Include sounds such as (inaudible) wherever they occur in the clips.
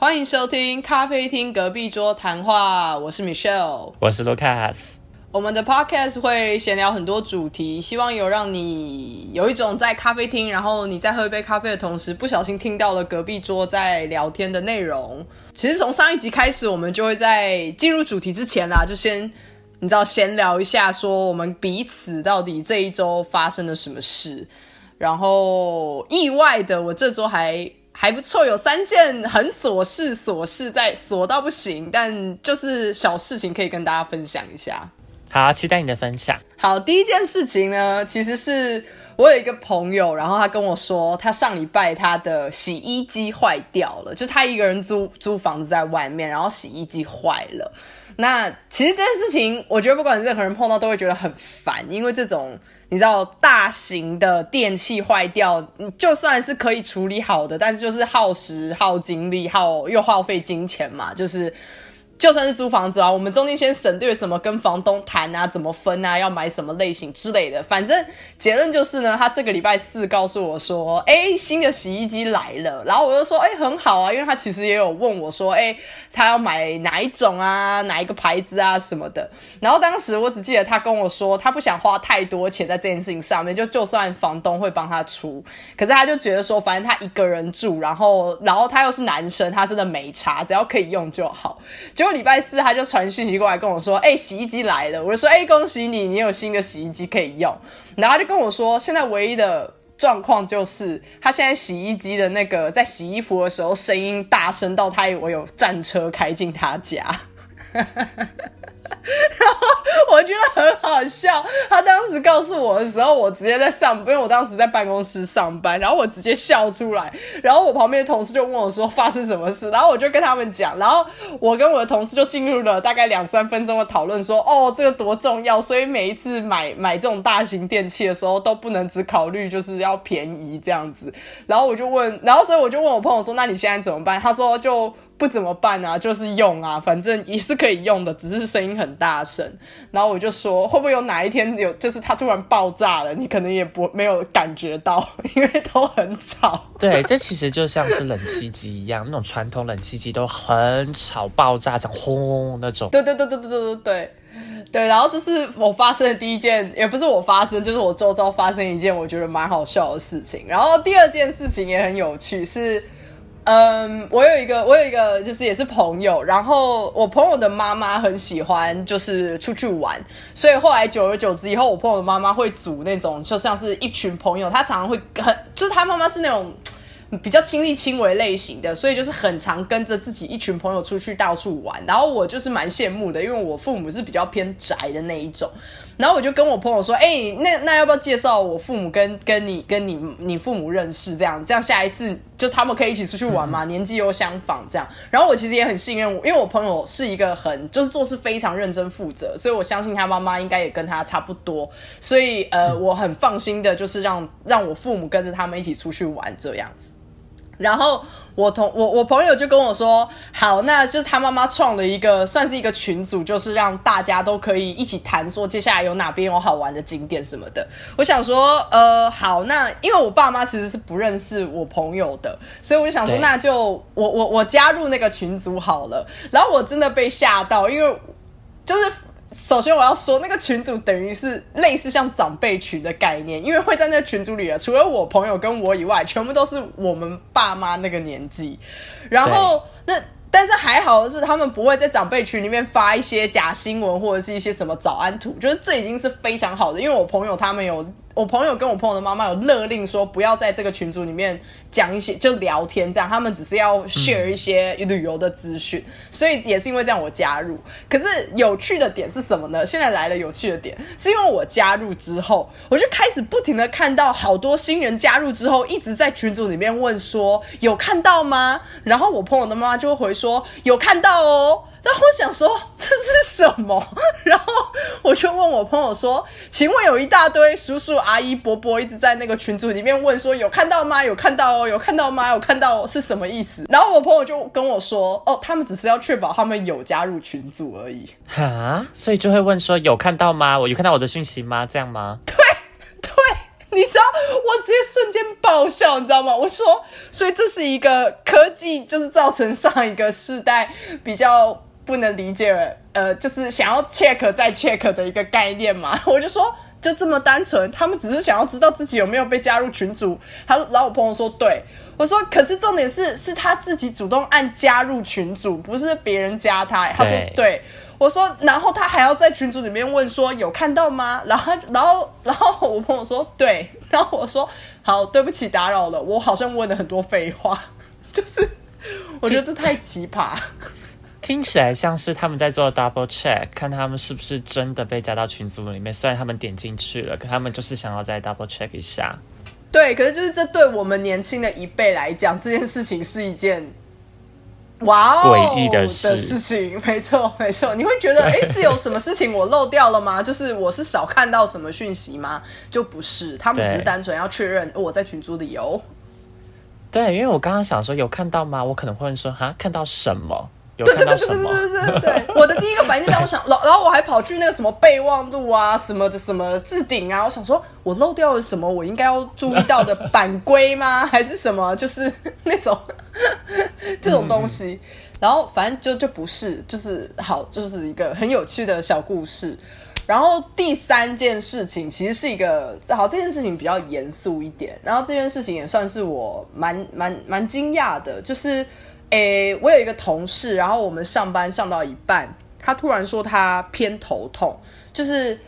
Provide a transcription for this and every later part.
欢迎收听咖啡厅隔壁桌谈话，我是 Michelle，我是 Lucas。我们的 Podcast 会闲聊很多主题，希望有让你有一种在咖啡厅，然后你在喝一杯咖啡的同时，不小心听到了隔壁桌在聊天的内容。其实从上一集开始，我们就会在进入主题之前啦，就先你知道闲聊一下，说我们彼此到底这一周发生了什么事。然后意外的，我这周还还不错，有三件很琐事，琐事在琐到不行，但就是小事情可以跟大家分享一下。好，期待你的分享。好，第一件事情呢，其实是我有一个朋友，然后他跟我说，他上礼拜他的洗衣机坏掉了，就他一个人租租房子在外面，然后洗衣机坏了。那其实这件事情，我觉得不管任何人碰到都会觉得很烦，因为这种你知道大型的电器坏掉，就算是可以处理好的，但是就是耗时、耗精力、耗又耗费金钱嘛，就是。就算是租房子啊，我们中间先省略什么跟房东谈啊，怎么分啊，要买什么类型之类的。反正结论就是呢，他这个礼拜四告诉我说，哎，新的洗衣机来了。然后我就说，哎，很好啊，因为他其实也有问我说，哎，他要买哪一种啊，哪一个牌子啊什么的。然后当时我只记得他跟我说，他不想花太多钱在这件事情上面，就就算房东会帮他出，可是他就觉得说，反正他一个人住，然后然后他又是男生，他真的没差，只要可以用就好。就礼拜四他就传讯息过来跟我说：“哎，洗衣机来了。”我就说：“哎，恭喜你，你有新的洗衣机可以用。”然后他就跟我说：“现在唯一的状况就是他现在洗衣机的那个在洗衣服的时候声音大声到他以为有战车开进他家。” (laughs) 然后我觉得很好笑。他当时告诉我的时候，我直接在上，因为我当时在办公室上班，然后我直接笑出来。然后我旁边的同事就问我说发生什么事，然后我就跟他们讲。然后我跟我的同事就进入了大概两三分钟的讨论，说哦这个多重要，所以每一次买买这种大型电器的时候都不能只考虑就是要便宜这样子。然后我就问，然后所以我就问我朋友说，那你现在怎么办？他说就。不怎么办啊？就是用啊，反正也是可以用的，只是声音很大声。然后我就说，会不会有哪一天有，就是它突然爆炸了，你可能也不没有感觉到，(laughs) 因为都很吵。对，这其实就像是冷气机一样，那种传统冷气机都很吵，爆炸这样轰那种。对对对对对对对对对。然后这是我发生的第一件，也不是我发生，就是我周遭发生一件我觉得蛮好笑的事情。然后第二件事情也很有趣，是。嗯，我有一个，我有一个，就是也是朋友。然后我朋友的妈妈很喜欢，就是出去玩。所以后来久而久之以后，我朋友的妈妈会组那种，就像是一群朋友。她常常会很，就是她妈妈是那种比较亲力亲为类型的，所以就是很常跟着自己一群朋友出去到处玩。然后我就是蛮羡慕的，因为我父母是比较偏宅的那一种。然后我就跟我朋友说，哎，那那要不要介绍我父母跟跟你跟你你父母认识？这样这样下一次就他们可以一起出去玩嘛，年纪又相仿这样。然后我其实也很信任，因为我朋友是一个很就是做事非常认真负责，所以我相信他妈妈应该也跟他差不多，所以呃我很放心的，就是让让我父母跟着他们一起出去玩这样。然后。我同我我朋友就跟我说，好，那就是他妈妈创了一个算是一个群组，就是让大家都可以一起谈，说接下来有哪边有好玩的景点什么的。我想说，呃，好，那因为我爸妈其实是不认识我朋友的，所以我就想说，那就我我我加入那个群组好了。然后我真的被吓到，因为就是。首先我要说，那个群组等于是类似像长辈群的概念，因为会在那个群组里啊，除了我朋友跟我以外，全部都是我们爸妈那个年纪。然后那但是还好的是，他们不会在长辈群里面发一些假新闻或者是一些什么早安图，就是这已经是非常好的，因为我朋友他们有。我朋友跟我朋友的妈妈有勒令说，不要在这个群组里面讲一些就聊天这样，他们只是要 share 一些旅游的资讯，所以也是因为这样我加入。可是有趣的点是什么呢？现在来了有趣的点，是因为我加入之后，我就开始不停的看到好多新人加入之后，一直在群组里面问说有看到吗？然后我朋友的妈妈就会回说有看到哦。然后我想说这是什么？(laughs) 然后我就问我朋友说：“请问有一大堆叔叔阿姨伯伯一直在那个群组里面问说有看到吗？有看到哦，有看到吗？有看到是什么意思？”然后我朋友就跟我说：“哦，他们只是要确保他们有加入群组而已。”哈，所以就会问说：“有看到吗？我有看到我的讯息吗？这样吗？”对对，你你知道，我直接瞬间爆笑，你知道吗？我说，所以这是一个科技，就是造成上一个世代比较不能理解，呃，就是想要 check 再 check 的一个概念嘛。(laughs) 我就说，就这么单纯，他们只是想要知道自己有没有被加入群组。他然后我朋友说，对我说，可是重点是，是他自己主动按加入群组，不是别人加他。他说，对。我说，然后他还要在群组里面问说有看到吗？(laughs) 然后，然后，然后我朋友说对，(laughs) 然后我说好，对不起打扰了，我好像问了很多废话，就是我觉得这太奇葩，听起来像是他们在做 double check，看他们是不是真的被加到群组里面。虽然他们点进去了，可他们就是想要再 double check 一下。对，可是就是这对我们年轻的一辈来讲，这件事情是一件。哇哦！诡异的事情，没错没错，你会觉得 (laughs) 哎，是有什么事情我漏掉了吗？就是我是少看到什么讯息吗？就不是，他们只是单纯要确认我在群组里有。对，因为我刚刚想说有看到吗？我可能会说哈，看到什么？对对对对对对对，我的第一个反应是，我想，然然后我还跑去那个什么备忘录啊，什么的什么置顶啊，我想说，我漏掉了什么？我应该要注意到的版规吗？还是什么？就是那种 (laughs) 这种东西。然后反正就就不是，就是好，就是一个很有趣的小故事。然后第三件事情其实是一个好，这件事情比较严肃一点。然后这件事情也算是我蛮蛮蛮惊讶的，就是。诶，我有一个同事，然后我们上班上到一半，他突然说他偏头痛，就是，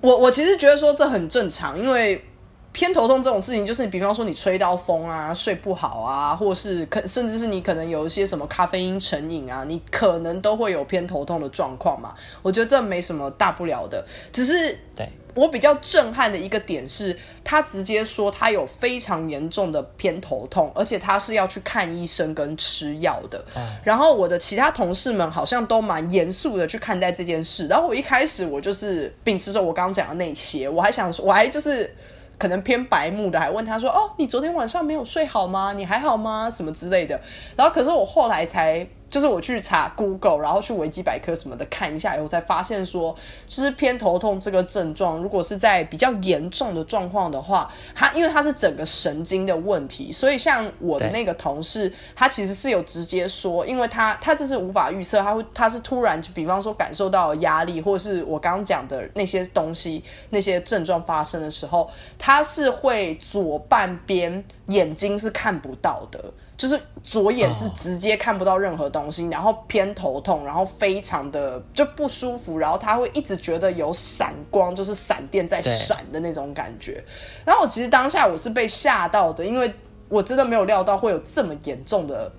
我我其实觉得说这很正常，因为偏头痛这种事情，就是比方说你吹到风啊，睡不好啊，或是可甚至是你可能有一些什么咖啡因成瘾啊，你可能都会有偏头痛的状况嘛。我觉得这没什么大不了的，只是对。我比较震撼的一个点是，他直接说他有非常严重的偏头痛，而且他是要去看医生跟吃药的。然后我的其他同事们好像都蛮严肃的去看待这件事。然后我一开始我就是秉持着我刚刚讲的那些，我还想说，我还就是可能偏白目的，还问他说：“哦，你昨天晚上没有睡好吗？你还好吗？什么之类的。”然后可是我后来才。就是我去查 Google，然后去维基百科什么的看一下以后，才发现说，就是偏头痛这个症状，如果是在比较严重的状况的话，它因为它是整个神经的问题，所以像我的那个同事，他其实是有直接说，因为他他这是无法预测，他会他是突然就比方说感受到压力，或是我刚刚讲的那些东西那些症状发生的时候，他是会左半边眼睛是看不到的。就是左眼是直接看不到任何东西，然后偏头痛，然后非常的就不舒服，然后他会一直觉得有闪光，就是闪电在闪的那种感觉。然后我其实当下我是被吓到的，因为我真的没有料到会有这么严重的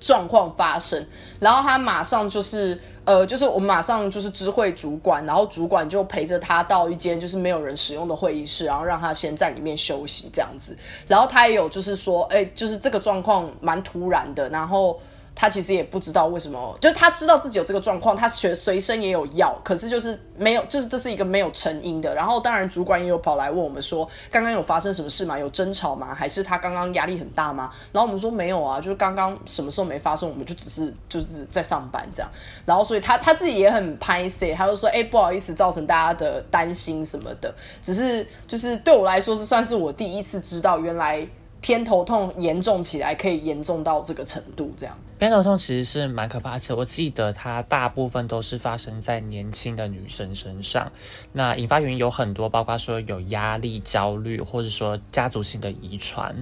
状况发生。然后他马上就是。呃，就是我们马上就是知会主管，然后主管就陪着他到一间就是没有人使用的会议室，然后让他先在里面休息这样子。然后他也有就是说，哎，就是这个状况蛮突然的，然后。他其实也不知道为什么，就他知道自己有这个状况，他随随身也有药，可是就是没有，就是这是一个没有成因的。然后当然主管也有跑来问我们说，刚刚有发生什么事吗？有争吵吗？还是他刚刚压力很大吗？然后我们说没有啊，就是刚刚什么时候没发生，我们就只是就是在上班这样。然后所以他他自己也很拍 C，他就说，哎，不好意思，造成大家的担心什么的。只是就是对我来说是算是我第一次知道，原来 (laughs) 偏头痛严重起来可以严重到这个程度这样。偏头痛其实是蛮可怕，而且我记得它大部分都是发生在年轻的女生身上。那引发原因有很多，包括说有压力、焦虑，或者说家族性的遗传。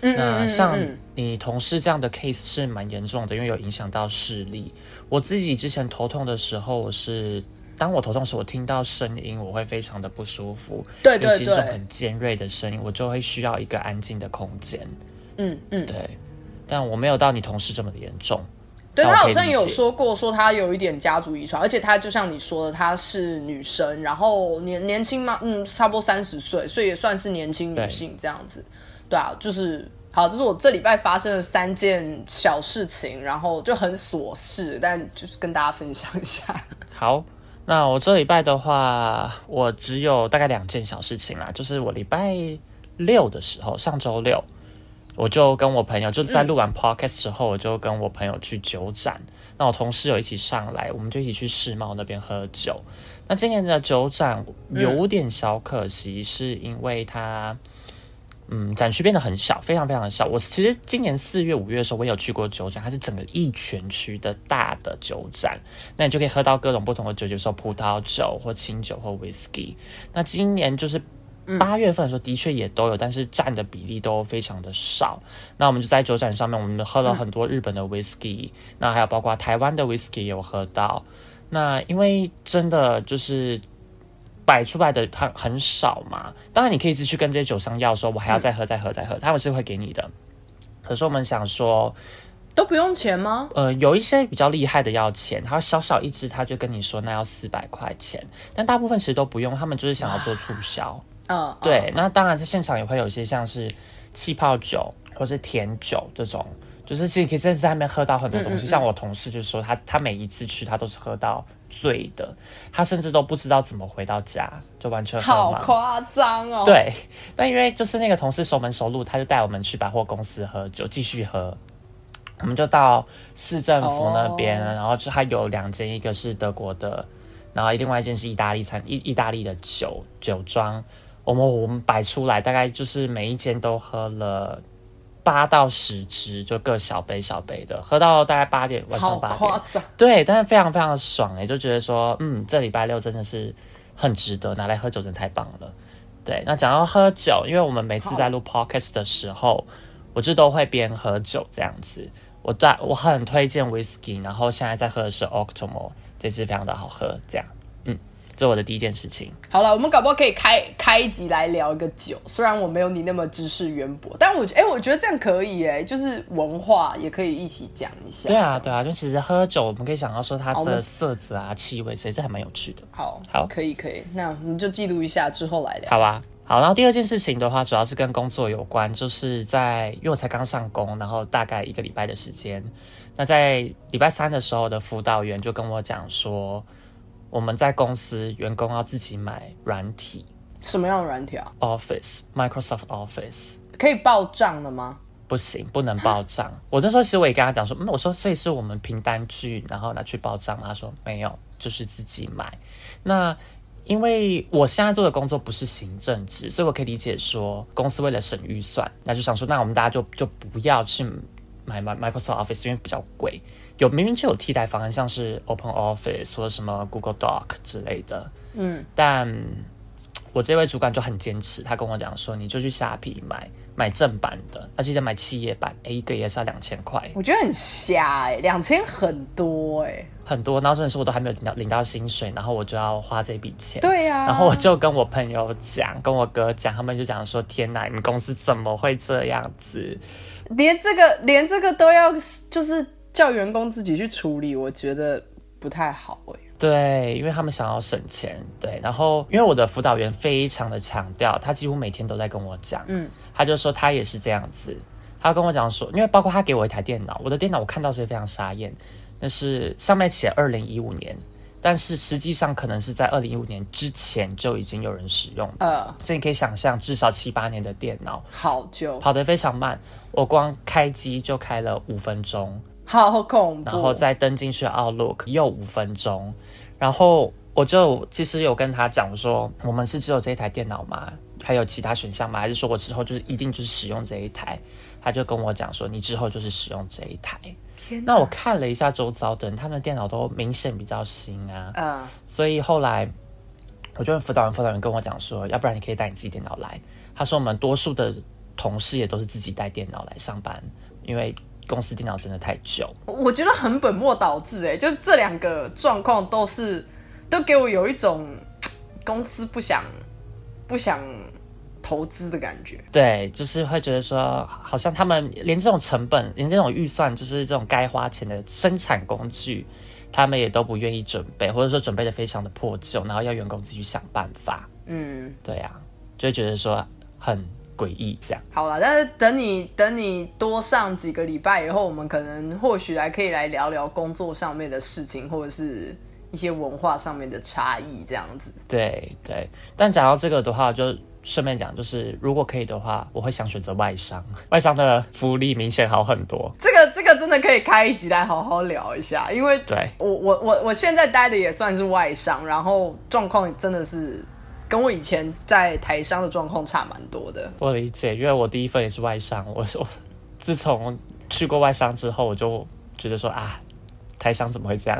那像你同事这样的 case 是蛮严重的，因为有影响到视力。我自己之前头痛的时候，我是当我头痛时，我听到声音我会非常的不舒服，对对对，尤其是很尖锐的声音，我就会需要一个安静的空间。嗯嗯，对。但我没有到你同事这么的严重，对他好像有说过，说他有一点家族遗传，而且他就像你说的，她是女生，然后年年轻嘛，嗯，差不多三十岁，所以也算是年轻女性这样子，对啊，就是好，这是我这礼拜发生的三件小事情，然后就很琐事，但就是跟大家分享一下。好，那我这礼拜的话，我只有大概两件小事情啦，就是我礼拜六的时候，上周六。我就跟我朋友就在录完 podcast 之后，我就跟我朋友去酒展。那我同事有一起上来，我们就一起去世贸那边喝酒。那今年的酒展有点小可惜，是因为它。嗯，展区变得很小，非常非常的小。我其实今年四月、五月的时候，我有去过酒展，它是整个一全区的大的酒展，那你就可以喝到各种不同的酒，比如说葡萄酒或清酒或 whisky。那今年就是八月份的时候，的确也都有，但是占的比例都非常的少。那我们就在酒展上面，我们喝了很多日本的 whisky，那还有包括台湾的 whisky 有喝到。那因为真的就是。摆出来的很很少嘛，当然你可以一直去跟这些酒商要说，我还要再喝再喝再喝，他们是会给你的。可是我们想说，都不用钱吗？呃，有一些比较厉害的要钱，他小小一支他就跟你说那要四百块钱，但大部分其实都不用，他们就是想要做促销。嗯，对。那当然在现场也会有一些像是气泡酒或是甜酒这种，就是其实可以在那边喝到很多东西。像我同事就说，他他每一次去他都是喝到。醉的，他甚至都不知道怎么回到家，就完全好夸张哦。对，但因为就是那个同事熟门熟路，他就带我们去百货公司喝酒，继续喝。我们就到市政府那边，然后就他有两间，一个是德国的，然后另外一间是意大利餐意意大利的酒酒庄。我们我们摆出来，大概就是每一间都喝了。八到十支，就各小杯小杯的，喝到大概八点，晚上八点。对，但是非常非常的爽哎，就觉得说，嗯，这礼拜六真的是很值得拿来喝酒，真的太棒了。对，那讲到喝酒，因为我们每次在录 podcast 的时候，我就都会边喝酒这样子。我在我很推荐 whisky，然后现在在喝的是 Octomore，这支非常的好喝，这样。这是我的第一件事情。好了，我们搞不好可以开开一集来聊一个酒。虽然我没有你那么知识渊博，但我觉哎，我觉得这样可以哎，就是文化也可以一起讲一下。对啊，对啊，就其实喝酒，我们可以想到说它的色泽啊、气味，其实还蛮有趣的。好，好，可以，可以。那我们就记录一下，之后来聊。好啊，好。然后第二件事情的话，主要是跟工作有关，就是在因为我才刚上工，然后大概一个礼拜的时间。那在礼拜三的时候的辅导员就跟我讲说。我们在公司员工要自己买软体，什么样的软体啊？Office，Microsoft Office，可以报账的吗？不行，不能报账。我那时候其实我也跟他讲说，嗯，我说所以是我们凭单据，然后拿去报账。他说没有，就是自己买。那因为我现在做的工作不是行政职，所以我可以理解说公司为了省预算，那就想说，那我们大家就就不要去买买 Microsoft Office，因为比较贵。有明明就有替代方案，像是 Open Office 或者什么 Google Doc 之类的。嗯，但我这位主管就很坚持，他跟我讲说，你就去虾皮买买正版的，而且得买企业版，哎，一个也是要两千块。我觉得很瞎哎，两千很多哎，很多。然后真的是我都还没有领到领到薪水，然后我就要花这笔钱。对呀。然后我就跟我朋友讲，跟我哥讲，他们就讲说，天哪，你们公司怎么会这样子？连这个连这个都要就是。叫员工自己去处理，我觉得不太好哎。对，因为他们想要省钱。对，然后因为我的辅导员非常的强调，他几乎每天都在跟我讲，嗯，他就说他也是这样子。他跟我讲说，因为包括他给我一台电脑，我的电脑我看到是非常傻眼，那是上面写二零一五年，但是实际上可能是在二零一五年之前就已经有人使用。呃，所以你可以想象，至少七八年的电脑，好久，跑得非常慢。我光开机就开了五分钟。好恐怖！然后再登进去 Outlook 又五分钟，然后我就其实有跟他讲说，我们是只有这一台电脑吗？还有其他选项吗？还是说我之后就是一定就是使用这一台？他就跟我讲说，你之后就是使用这一台。天！那我看了一下周遭的人，他们的电脑都明显比较新啊。嗯。所以后来我就问辅导员辅导员跟我讲说，要不然你可以带你自己电脑来。他说我们多数的同事也都是自己带电脑来上班，因为。公司电脑真的太旧，我觉得很本末倒置哎，就这两个状况都是都给我有一种公司不想不想投资的感觉。对，就是会觉得说，好像他们连这种成本，连这种预算，就是这种该花钱的生产工具，他们也都不愿意准备，或者说准备的非常的破旧，然后要员工自己想办法。嗯，对呀，就会觉得说很。诡异这样好了，但是等你等你多上几个礼拜以后，我们可能或许还可以来聊聊工作上面的事情，或者是一些文化上面的差异这样子。对对，但讲到这个的话，就顺便讲，就是如果可以的话，我会想选择外商，外商的福利明显好很多。这个这个真的可以开一集来好好聊一下，因为对我我我我现在待的也算是外商，然后状况真的是跟我以前在台商的状况差蛮多的。我理解，因为我第一份也是外商，我我自从去过外商之后，我就觉得说啊。台商怎么会这样？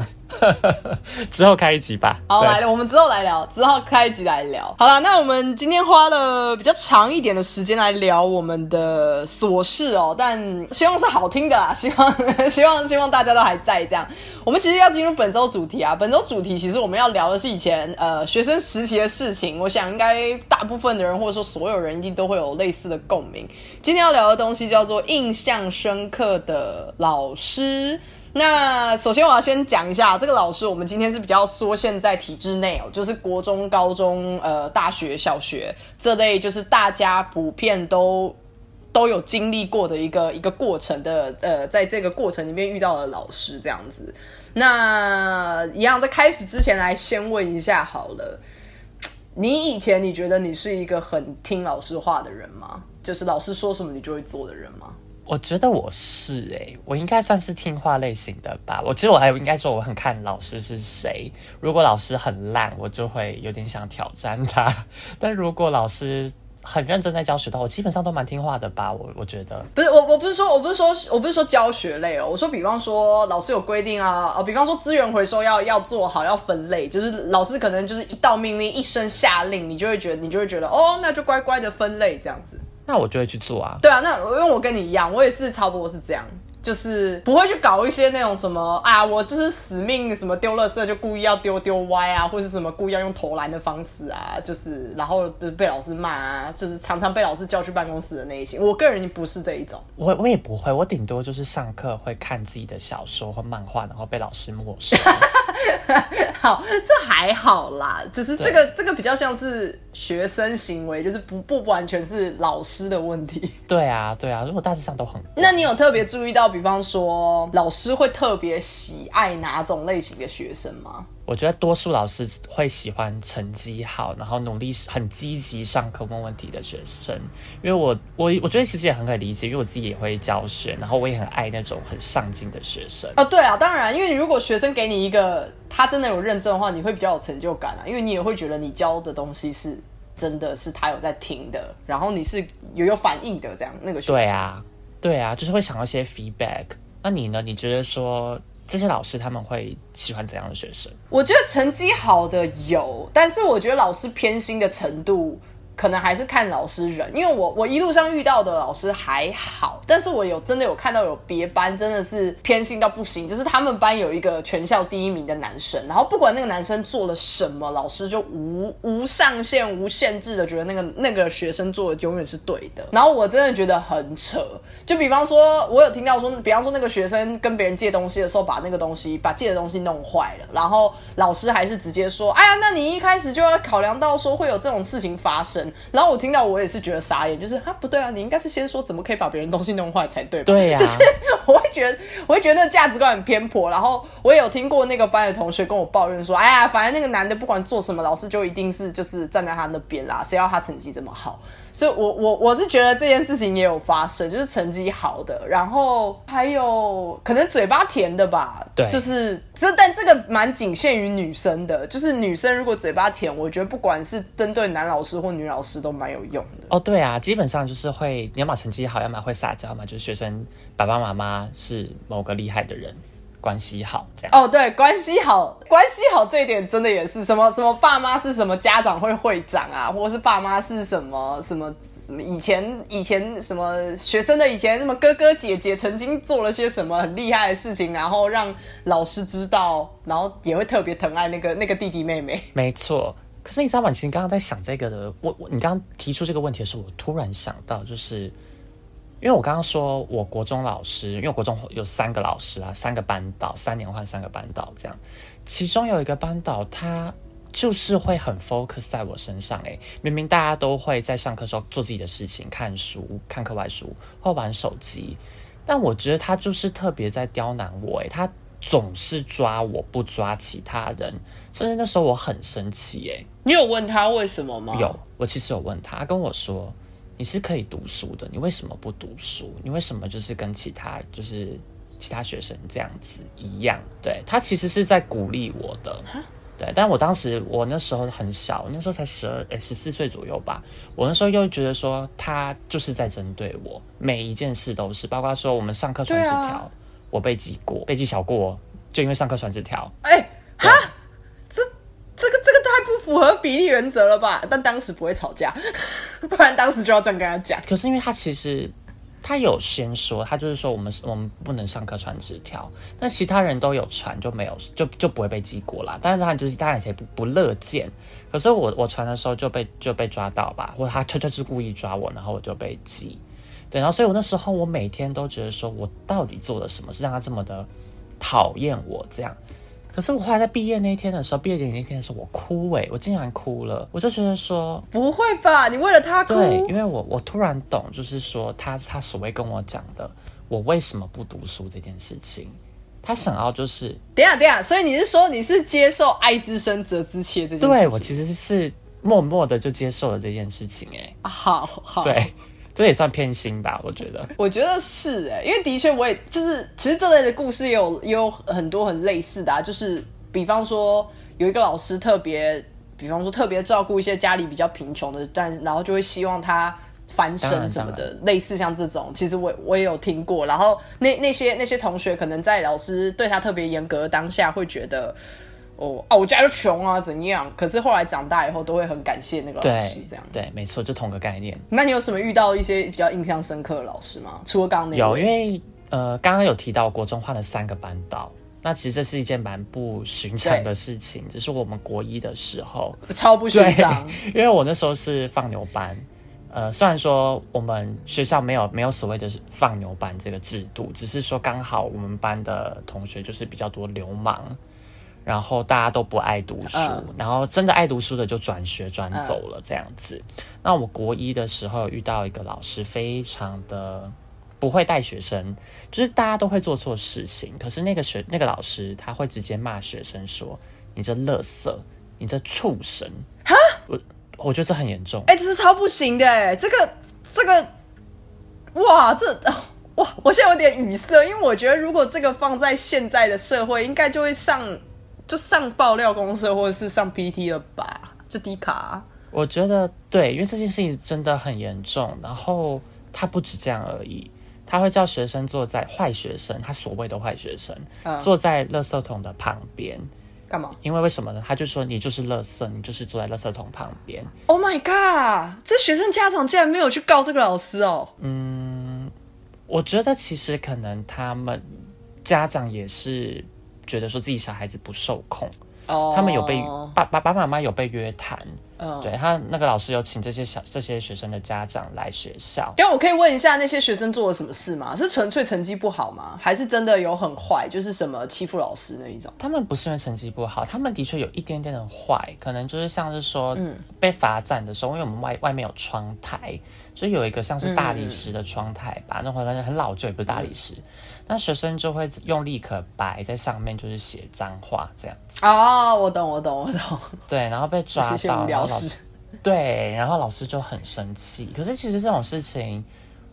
(laughs) 之后开一集吧。好，来了，我们之后来聊，之后开一集来聊。好了，那我们今天花了比较长一点的时间来聊我们的琐事哦，但希望是好听的啦，(laughs) 希望希望希望大家都还在这样。我们其实要进入本周主题啊，本周主题其实我们要聊的是以前呃学生时期的事情。我想应该大部分的人或者说所有人一定都会有类似的共鸣。今天要聊的东西叫做印象深刻的老师。那首先我要先讲一下，这个老师我们今天是比较缩限在体制内哦，就是国中、高中、呃大学、小学这类，就是大家普遍都都有经历过的一个一个过程的，呃，在这个过程里面遇到的老师这样子。那一样在开始之前来先问一下好了，你以前你觉得你是一个很听老师话的人吗？就是老师说什么你就会做的人吗？我觉得我是哎，我应该算是听话类型的吧。我其实我还应该说我很看老师是谁。如果老师很烂，我就会有点想挑战他。(laughs) 但如果老师很认真在教学的话，我基本上都蛮听话的吧。我我觉得不是我我不是说我不是说我不是说教学类哦。我说比方说老师有规定啊，呃，比方说资源回收要要做好要分类，就是老师可能就是一道命令一声下令，你就会觉得你就会觉得哦，那就乖乖的分类这样子。那我就会去做啊。对啊，那因为我跟你一样，我也是差不多是这样，就是不会去搞一些那种什么啊，我就是死命什么丢垃圾就故意要丢丢歪啊，或者什么故意要用投篮的方式啊，就是然后被老师骂啊，就是常常被老师叫去办公室的那一些。我个人不是这一种，我我也不会，我顶多就是上课会看自己的小说或漫画，然后被老师没收。(laughs) 好，这还好啦，就是这个这个比较像是学生行为，就是不不完全是老师的问题。对啊，对啊，如果大致上都很 (laughs)…… 那你有特别注意到，比方说老师会特别喜爱哪种类型的学生吗？我觉得多数老师会喜欢成绩好，然后努力、很积极上课问问题的学生。因为我我我觉得其实也很可以理解，因为我自己也会教学，然后我也很爱那种很上进的学生。哦，对啊，当然，因为如果学生给你一个他真的有认真的话，你会比较有成就感啊，因为你也会觉得你教的东西是真的是他有在听的，然后你是有有反应的，这样那个学生。对啊，对啊，就是会想要一些 feedback。那你呢？你觉得说？这些老师他们会喜欢怎样的学生？我觉得成绩好的有，但是我觉得老师偏心的程度。可能还是看老师人，因为我我一路上遇到的老师还好，但是我有真的有看到有别班真的是偏心到不行，就是他们班有一个全校第一名的男生，然后不管那个男生做了什么，老师就无无上限、无限制的觉得那个那个学生做的永远是对的，然后我真的觉得很扯。就比方说，我有听到说，比方说那个学生跟别人借东西的时候，把那个东西把借的东西弄坏了，然后老师还是直接说：“哎呀，那你一开始就要考量到说会有这种事情发生。”然后我听到，我也是觉得傻眼，就是啊，不对啊，你应该是先说怎么可以把别人东西弄坏才对吧。对呀，就是我会觉得，我会觉得那价值观很偏颇。然后我也有听过那个班的同学跟我抱怨说，哎呀，反正那个男的不管做什么，老师就一定是就是站在他那边啦，谁要他成绩这么好。所以，我我我是觉得这件事情也有发生，就是成绩好的，然后还有可能嘴巴甜的吧。对，就是这，但这个蛮仅限于女生的。就是女生如果嘴巴甜，我觉得不管是针对男老师或女老师都蛮有用的。哦，对啊，基本上就是会，你要么成绩好，要么会撒娇嘛，就是学生爸爸妈妈是某个厉害的人。关系好，这样哦，对，关系好，关系好这一点真的也是什么什么爸妈是什么家长会会长啊，或者是爸妈是什么什么什么以前以前什么学生的以前什么哥哥姐姐曾经做了些什么很厉害的事情，然后让老师知道，然后也会特别疼爱那个那个弟弟妹妹。没错，可是你知道吗？其实刚刚在想这个的，我我你刚刚提出这个问题的时候，我突然想到就是。因为我刚刚说，我国中老师，因为国中有三个老师啊，三个班导，三年换三个班导这样。其中有一个班导，他就是会很 focus 在我身上。诶，明明大家都会在上课时候做自己的事情，看书、看课外书或玩手机，但我觉得他就是特别在刁难我。诶，他总是抓我不抓其他人，甚至那时候我很生气，哎，你有问他为什么吗？有，我其实有问他，他跟我说你是可以读书的，你为什么不读书？你为什么就是跟其他就是其他学生这样子一样？对他其实是在鼓励我的。对，但我当时我那时候很小，那时候才十二诶十四岁左右吧。我那时候又觉得说他就是在针对我，每一件事都是，包括说我们上课传纸条，我被记过，被记小过，就因为上课传纸条。哎，哈，这这个这个太不符合比例原则了吧？但当时不会吵架，(laughs) 不然当时就要这样跟他讲。可是因为他其实。他有先说，他就是说我们我们不能上课传纸条，但其他人都有传，就没有就就不会被记过啦。但是他就是当然也不不乐见，可是我我传的时候就被就被抓到吧，或者他他就是故意抓我，然后我就被记。对，然后所以我那时候我每天都觉得说我到底做了什么，是让他这么的讨厌我这样。可是我后来在毕业那一天的时候，毕业典礼那天的时候，我哭哎，我竟然哭了，我就觉得说不会吧，你为了他哭？对，因为我我突然懂，就是说他他所谓跟我讲的，我为什么不读书这件事情，他想要就是等下等下，所以你是说你是接受爱之深责之切这件事？对我其实是默默的就接受了这件事情哎，好好对。这也算偏心吧，我觉得。(laughs) 我觉得是哎，因为的确我也就是，其实这类的故事也有也有很多很类似的啊，就是比方说有一个老师特别，比方说特别照顾一些家里比较贫穷的，但然后就会希望他翻身什么的，类似像这种，其实我我也有听过。然后那那些那些同学可能在老师对他特别严格的当下，会觉得。哦啊，我家就穷啊，怎样？可是后来长大以后，都会很感谢那个老师，这样对，没错，就同个概念。那你有什么遇到一些比较印象深刻的老师吗？除了刚刚那有，因为呃，刚刚有提到国中换了三个班导，那其实这是一件蛮不寻常的事情。只是我们国一的时候超不寻常，因为我那时候是放牛班。呃，虽然说我们学校没有没有所谓的放牛班这个制度，只是说刚好我们班的同学就是比较多流氓。然后大家都不爱读书，然后真的爱读书的就转学转走了这样子。那我国一的时候遇到一个老师，非常的不会带学生，就是大家都会做错事情，可是那个学那个老师他会直接骂学生说：“你这垃圾，你这畜生！”哈，我我觉得这很严重，哎，这是超不行的，哎，这个这个，哇，这哇，我现在有点语塞，因为我觉得如果这个放在现在的社会，应该就会上。就上爆料公司，或者是上 PT 了吧？就低卡。我觉得对，因为这件事情真的很严重。然后他不止这样而已，他会叫学生坐在坏学生，他所谓的坏学生，坐在垃圾桶的旁边。干嘛？因为为什么呢？他就说你就是垃圾，你就是坐在垃圾桶旁边。Oh my god！这学生家长竟然没有去告这个老师哦。嗯，我觉得其实可能他们家长也是。觉得说自己小孩子不受控，他们有被爸爸爸妈妈有被约谈，对他那个老师有请这些小这些学生的家长来学校。但我可以问一下，那些学生做了什么事吗？是纯粹成绩不好吗？还是真的有很坏，就是什么欺负老师那一种？他们不是因为成绩不好，他们的确有一点点的坏，可能就是像是说，被罚站的时候，因为我们外外面有窗台，所以有一个像是大理石的窗台吧，那回来很老旧，也不是大理石。那学生就会用立可白在上面，就是写脏话这样子。哦，我懂，我懂，我懂。对，然后被抓到，然后老师对，然后老师就很生气。可是其实这种事情，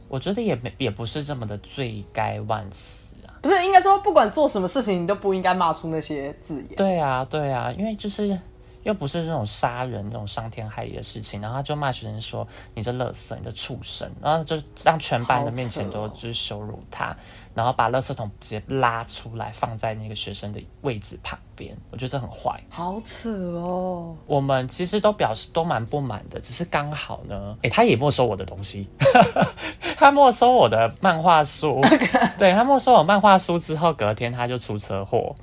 我觉得也没也不是这么的罪该万死啊。不是，应该说不管做什么事情，你都不应该骂出那些字眼。对啊，对啊，因为就是。又不是这种杀人、这种伤天害理的事情，然后他就骂学生说：“你这垃圾，你这畜生！”然后就让全班的面前都就是羞辱他，然后把垃圾桶直接拉出来放在那个学生的位置旁边。我觉得这很坏，好扯哦。我们其实都表示都蛮不满的，只是刚好呢，哎，他也没收我的东西，(laughs) 他没收我的漫画书，(laughs) 对他没收我漫画书之后，隔天他就出车祸。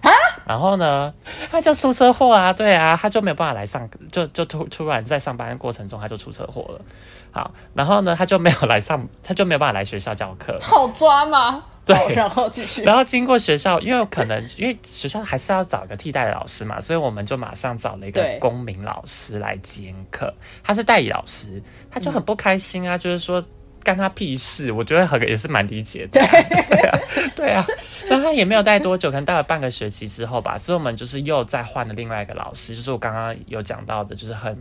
然后呢，他就出车祸啊，对啊，他就没有办法来上，就就突突然在上班的过程中他就出车祸了。好，然后呢，他就没有来上，他就没有办法来学校教课。好抓吗？对，然后继续。然后经过学校，因为可能因为学校还是要找个替代的老师嘛，所以我们就马上找了一个公民老师来兼课。他是代理老师，他就很不开心啊，就是说。干他屁事，我觉得很也是蛮理解的。对啊，也没有待多久，可能待了半个学期之后吧，所以我们就是又再换了另外一个老师，就是我刚刚有讲到的，就是很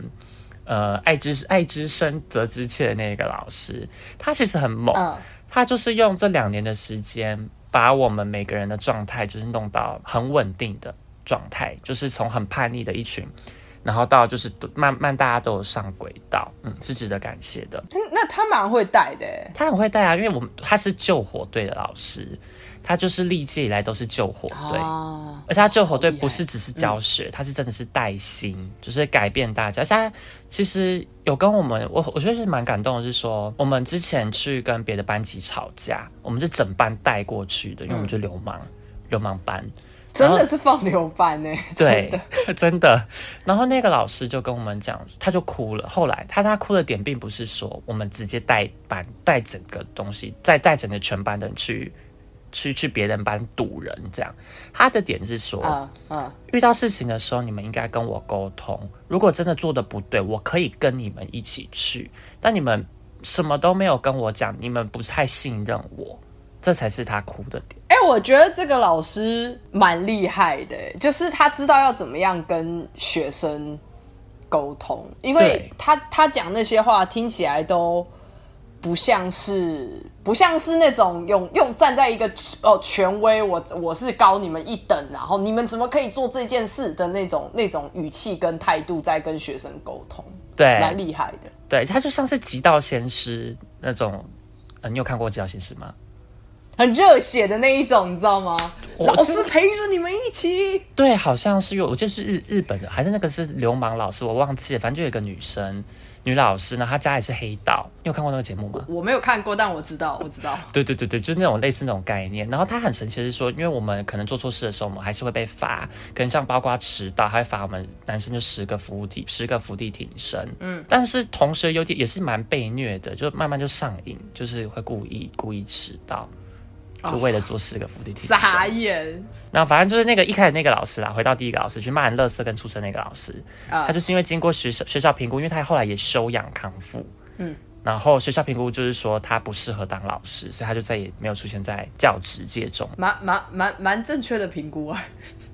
呃爱之爱之深责之切的那个老师。他其实很猛，他就是用这两年的时间，把我们每个人的状态就是弄到很稳定的状态，就是从很叛逆的一群。然后到就是慢慢大家都有上轨道，嗯，是值得感谢的。那他蛮会带的，他很会带啊，因为我们他是救火队的老师，他就是历届以来都是救火队，而且他救火队不是只是教学，他是真的是带薪，就是改变大家。现在其实有跟我们，我我觉得是蛮感动的，是说我们之前去跟别的班级吵架，我们是整班带过去的，因为我们就流氓流氓班。真的是放牛班呢，对，真的。然后那个老师就跟我们讲，他就哭了。后来他他哭的点并不是说我们直接带班带整个东西，再带整个全班的人去去去别人班堵人这样。他的点是说，嗯，遇到事情的时候你们应该跟我沟通。如果真的做的不对，我可以跟你们一起去。但你们什么都没有跟我讲，你们不太信任我。这才是他哭的点。哎，我觉得这个老师蛮厉害的，就是他知道要怎么样跟学生沟通，因为他他讲那些话听起来都不像是不像是那种用用站在一个哦权威，我我是高你们一等，然后你们怎么可以做这件事的那种那种语气跟态度在跟学生沟通，对，蛮厉害的。对他就像是极道先师那种，呃，你有看过极道先师吗？很热血的那一种，你知道吗？老师陪着你们一起。对，好像是有，我记得是日日本的，还是那个是流氓老师，我忘记了。反正就有一个女生，女老师呢，她家里是黑道。你有看过那个节目吗？我没有看过，但我知道，我知道。(laughs) 对对对对，就是那种类似那种概念。然后她很神奇的是说，因为我们可能做错事的时候，我们还是会被罚，可能像包括迟到，还会罚我们男生就十个伏地，十个伏地挺身。嗯。但是同时有点也是蛮被虐的，就慢慢就上瘾，就是会故意故意迟到。就为了做四个伏地挺身，傻眼。那反正就是那个一开始那个老师啦，回到第一个老师去骂人、乐色跟出生那个老师，他就是因为经过学校学校评估，因为他后来也休养康复，嗯，然后学校评估就是说他不适合当老师，所以他就再也没有出现在教职界中。蛮蛮蛮蛮正确的评估啊，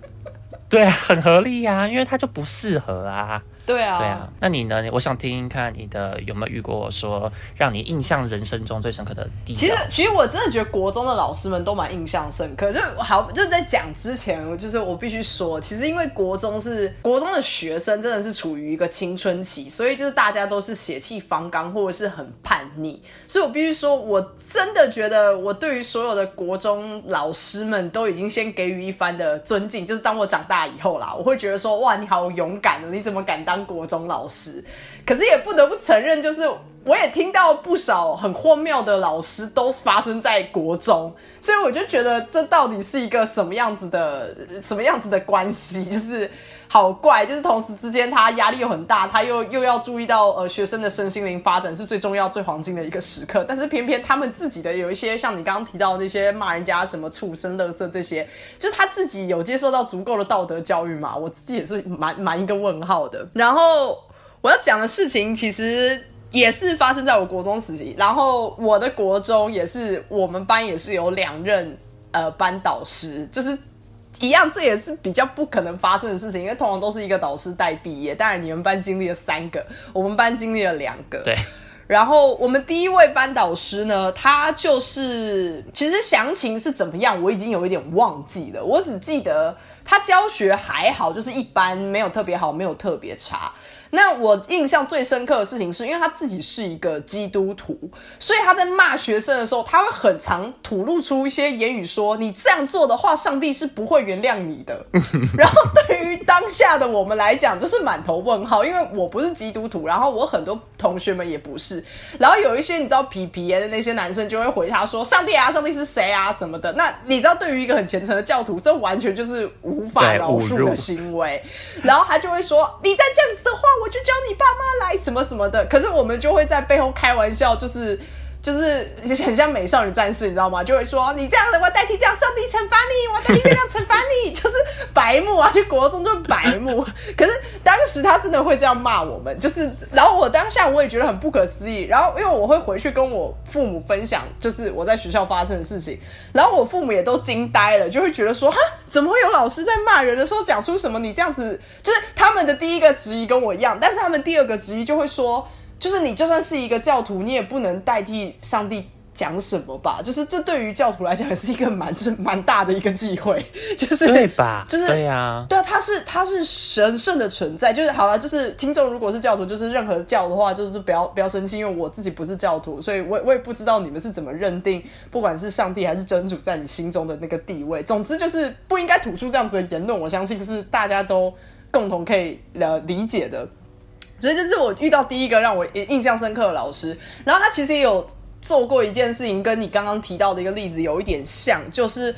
(laughs) 对啊，很合理呀，因为他就不适合啊。对啊，对啊，那你呢？我想听听看你的有没有遇过说让你印象人生中最深刻的地其实，其实我真的觉得国中的老师们都蛮印象深刻。就好，(laughs) 就是在讲之前，就是我必须说，其实因为国中是国中的学生，真的是处于一个青春期，所以就是大家都是血气方刚，或者是很叛逆。所以我必须说，我真的觉得我对于所有的国中老师们都已经先给予一番的尊敬。就是当我长大以后啦，我会觉得说，哇，你好勇敢哦，你怎么敢当？国中老师，可是也不得不承认，就是我也听到不少很荒谬的老师都发生在国中，所以我就觉得这到底是一个什么样子的什么样子的关系，就是好怪，就是同时之间他压力又很大，他又又要注意到呃学生的身心灵发展是最重要最黄金的一个时刻，但是偏偏他们自己的有一些像你刚刚提到那些骂人家什么畜生、乐色这些，就是他自己有接受到足够的道德教育嘛？我自己也是蛮蛮一个问号的，然后。我要讲的事情其实也是发生在我国中时期，然后我的国中也是我们班也是有两任呃班导师，就是一样，这也是比较不可能发生的事情，因为通常都是一个导师带毕业。当然你们班经历了三个，我们班经历了两个。对。然后我们第一位班导师呢，他就是其实详情是怎么样，我已经有一点忘记了，我只记得他教学还好，就是一般，没有特别好，没有特别差。那我印象最深刻的事情是，因为他自己是一个基督徒，所以他在骂学生的时候，他会很常吐露出一些言语，说你这样做的话，上帝是不会原谅你的。(laughs) 然后对于当下的我们来讲，就是满头问号，因为我不是基督徒，然后我很多同学们也不是，然后有一些你知道皮皮的那些男生就会回他说：“上帝啊，上帝是谁啊？”什么的。那你知道，对于一个很虔诚的教徒，这完全就是无法饶恕的行为。然后他就会说：“你再这样子的话。”我就叫你爸妈来什么什么的，可是我们就会在背后开玩笑，就是就是很像美少女战士，你知道吗？就会说你这样子，我代替这样，上帝惩罚你，我代替这样惩罚你，(laughs) 就是白目啊，就国中就白目。(laughs) 可是当时他真的会这样骂我们，就是然后我当下我也觉得很不可思议。然后因为我会回去跟我父母分享，就是我在学校发生的事情，然后我父母也都惊呆了，就会觉得说哈，怎么会有老师在骂人的时候讲出什么？你这样子，就是他们的第一个质疑跟我一样，但是他们第二个质疑就会说。就是你就算是一个教徒，你也不能代替上帝讲什么吧？就是这对于教徒来讲，也是一个蛮是蛮大的一个忌讳，(laughs) 就是对吧？就是对呀，对啊，他是他是神圣的存在。就是好了，就是听众如果是教徒，就是任何教的话，就是不要不要生气，因为我自己不是教徒，所以我我也不知道你们是怎么认定，不管是上帝还是真主在你心中的那个地位。总之就是不应该吐出这样子的言论，我相信是大家都共同可以了理解的。所以这是我遇到第一个让我印象深刻的老师，然后他其实也有做过一件事情，跟你刚刚提到的一个例子有一点像，就是。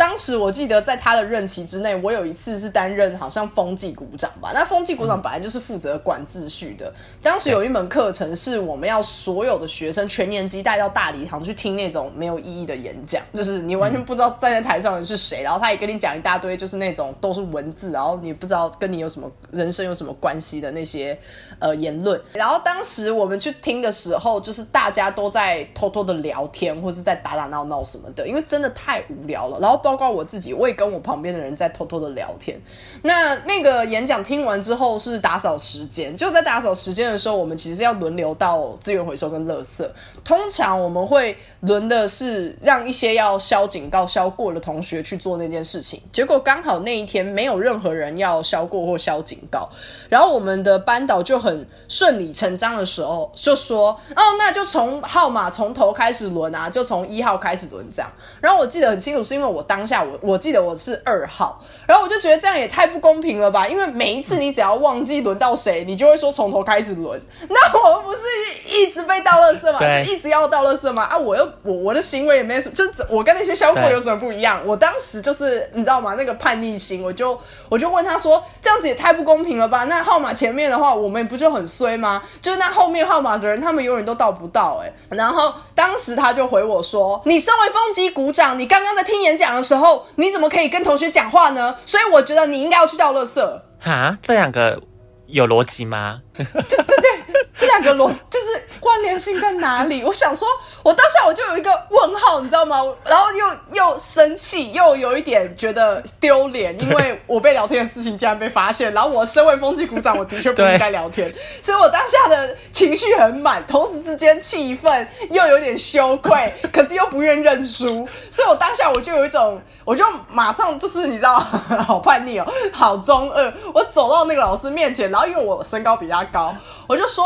当时我记得在他的任期之内，我有一次是担任好像风纪股长吧。那风纪股长本来就是负责管秩序的。当时有一门课程是我们要所有的学生全年级带到大礼堂去听那种没有意义的演讲，就是你完全不知道站在台上的是谁，然后他也跟你讲一大堆，就是那种都是文字，然后你不知道跟你有什么人生有什么关系的那些呃言论。然后当时我们去听的时候，就是大家都在偷偷的聊天，或是在打打闹闹什么的，因为真的太无聊了。然后包包括我自己，我也跟我旁边的人在偷偷的聊天。那那个演讲听完之后是打扫时间，就在打扫时间的时候，我们其实要轮流到资源回收跟垃圾。通常我们会轮的是让一些要消警告消过的同学去做那件事情。结果刚好那一天没有任何人要消过或消警告，然后我们的班导就很顺理成章的时候就说：“哦，那就从号码从头开始轮啊，就从一号开始轮这样。”然后我记得很清楚，是因为我当下我。我记得我是二号，然后我就觉得这样也太不公平了吧？因为每一次你只要忘记轮到谁，你就会说从头开始轮。(laughs) 那我们不是一直被倒垃圾吗？就一直要倒垃圾吗？啊，我又我我的行为也没什么，就是我跟那些销货有什么不一样？我当时就是你知道吗？那个叛逆心，我就我就问他说，这样子也太不公平了吧？那号码前面的话，我们不就很衰吗？就是那后面号码的人，他们永远都到不到哎。然后当时他就回我说，你身为风机鼓掌，你刚刚在听演讲的时候。你怎么可以跟同学讲话呢？所以我觉得你应该要去倒垃圾。哈，这两个有逻辑吗？对 (laughs) 对对，这两个逻 (laughs) 就是关联性在哪里？我想说，我当下我就有一个问号，你知道吗？然后又又生气，又有一点觉得丢脸，因为我被聊天的事情竟然被发现。然后我身为风纪股长，我的确不应该聊天，(laughs) 所以我当下的情绪很满，同时之间气愤又有点羞愧，(laughs) 可是又不愿认输，所以我当下我就有一种，我就马上就是你知道，好叛逆哦，好中二。我走到那个老师面前，然后因为我身高比较。高，我就说，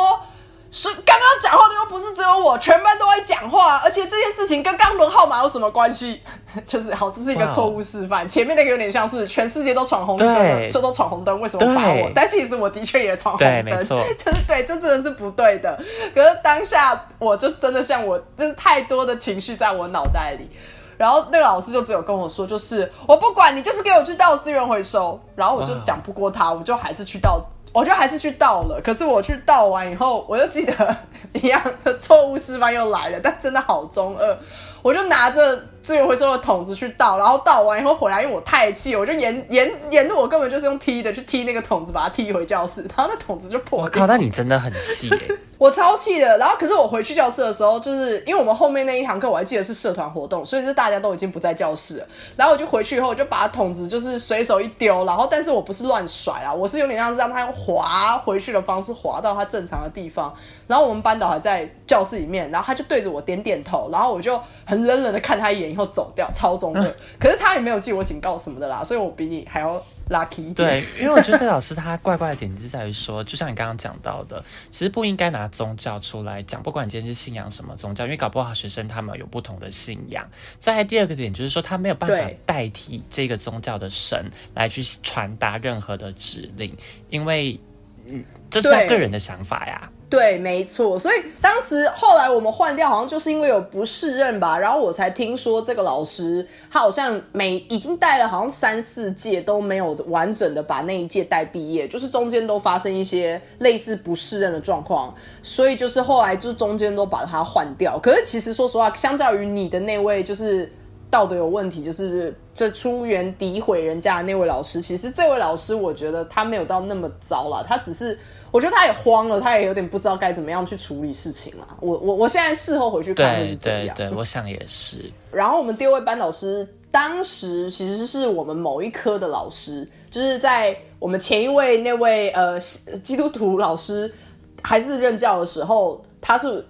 是刚刚讲话的又不是只有我，全班都在讲话，而且这件事情跟刚轮号码有什么关系？(laughs) 就是好，这是一个错误示范。前面那个有点像是全世界都闯红灯，说都闯红灯，为什么罚我？但其实我的确也闯红灯，没错，(laughs) 就是对，这真的是不对的。可是当下我就真的像我，就是太多的情绪在我脑袋里，然后那个老师就只有跟我说，就是我不管你，就是给我去倒资源回收。然后我就讲不过他，我就还是去倒。我就还是去倒了，可是我去倒完以后，我就记得一样的错误示范又来了，但真的好中二，我就拿着。资源回收的桶子去倒，然后倒完以后回来，因为我太气，我就沿沿沿路，我根本就是用踢的去踢那个桶子，把它踢回教室，然后那桶子就破。我靠，那你真的很气。(laughs) 我超气的。然后可是我回去教室的时候，就是因为我们后面那一堂课我还记得是社团活动，所以是大家都已经不在教室了。然后我就回去以后，我就把桶子就是随手一丢，然后但是我不是乱甩啊，我是有点像是让它用滑回去的方式滑到它正常的地方。然后我们班导还在教室里面，然后他就对着我点点头，然后我就很冷冷的看他一眼。以后走掉，超中二。可是他也没有记我警告什么的啦，所以我比你还要 lucky。对，因为我觉得这老师他怪怪的点是在于说，就像你刚刚讲到的，其实不应该拿宗教出来讲，不管你今天是信仰什么宗教，因为搞不好学生他们有不同的信仰。再第二个点就是说，他没有办法代替这个宗教的神来去传达任何的指令，因为嗯。这是他个人的想法呀。对，没错。所以当时后来我们换掉，好像就是因为有不适任吧。然后我才听说这个老师他好像每已经带了好像三四届都没有完整的把那一届带毕业，就是中间都发生一些类似不适任的状况。所以就是后来就中间都把他换掉。可是其实说实话，相较于你的那位就是道德有问题，就是这出言诋毁人家的那位老师，其实这位老师我觉得他没有到那么糟了，他只是。我觉得他也慌了，他也有点不知道该怎么样去处理事情了。我我我现在事后回去看会是这样。对对，我想也是。然后我们第二位班导师，当时其实是我们某一科的老师，就是在我们前一位那位呃基督徒老师还是任教的时候，他是。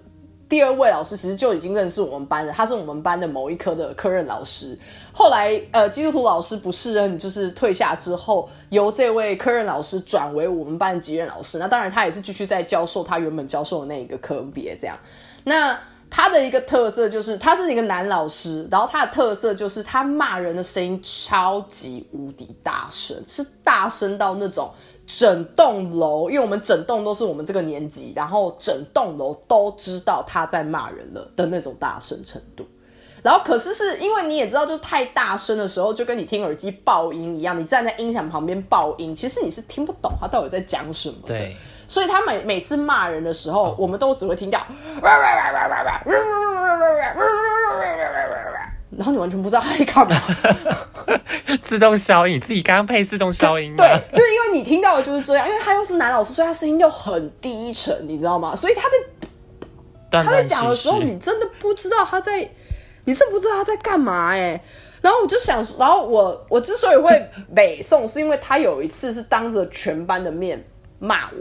第二位老师其实就已经认识我们班了，他是我们班的某一科的科任老师。后来，呃，基督徒老师不适任，就是退下之后，由这位科任老师转为我们班的级任老师。那当然，他也是继续在教授他原本教授的那一个科别。这样，那他的一个特色就是，他是一个男老师，然后他的特色就是他骂人的声音超级无敌大声，是大声到那种。整栋楼，因为我们整栋都是我们这个年级，然后整栋楼都知道他在骂人了的那种大声程度。然后可是是因为你也知道，就太大声的时候，就跟你听耳机爆音一样，你站在音响旁边爆音，其实你是听不懂他到底在讲什么的。所以他每每次骂人的时候，我们都只会听到。(laughs) 然后你完全不知道他在干嘛，(laughs) 自动消音，自己刚刚配自动消音。对，就是因为你听到的就是这样，因为他又是男老师，所以他声音又很低沉，你知道吗？所以他在他在讲的时候，你真的不知道他在，你真不知道他在干嘛哎。然后我就想，然后我我之所以会北宋，是因为他有一次是当着全班的面骂我。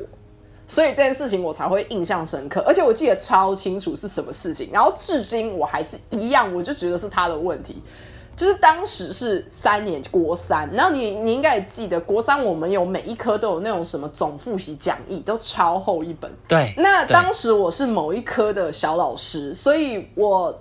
所以这件事情我才会印象深刻，而且我记得超清楚是什么事情。然后至今我还是一样，我就觉得是他的问题。就是当时是三年国三，然后你你应该也记得，国三我们有每一科都有那种什么总复习讲义，都超厚一本。对。那当时我是某一科的小老师，所以我。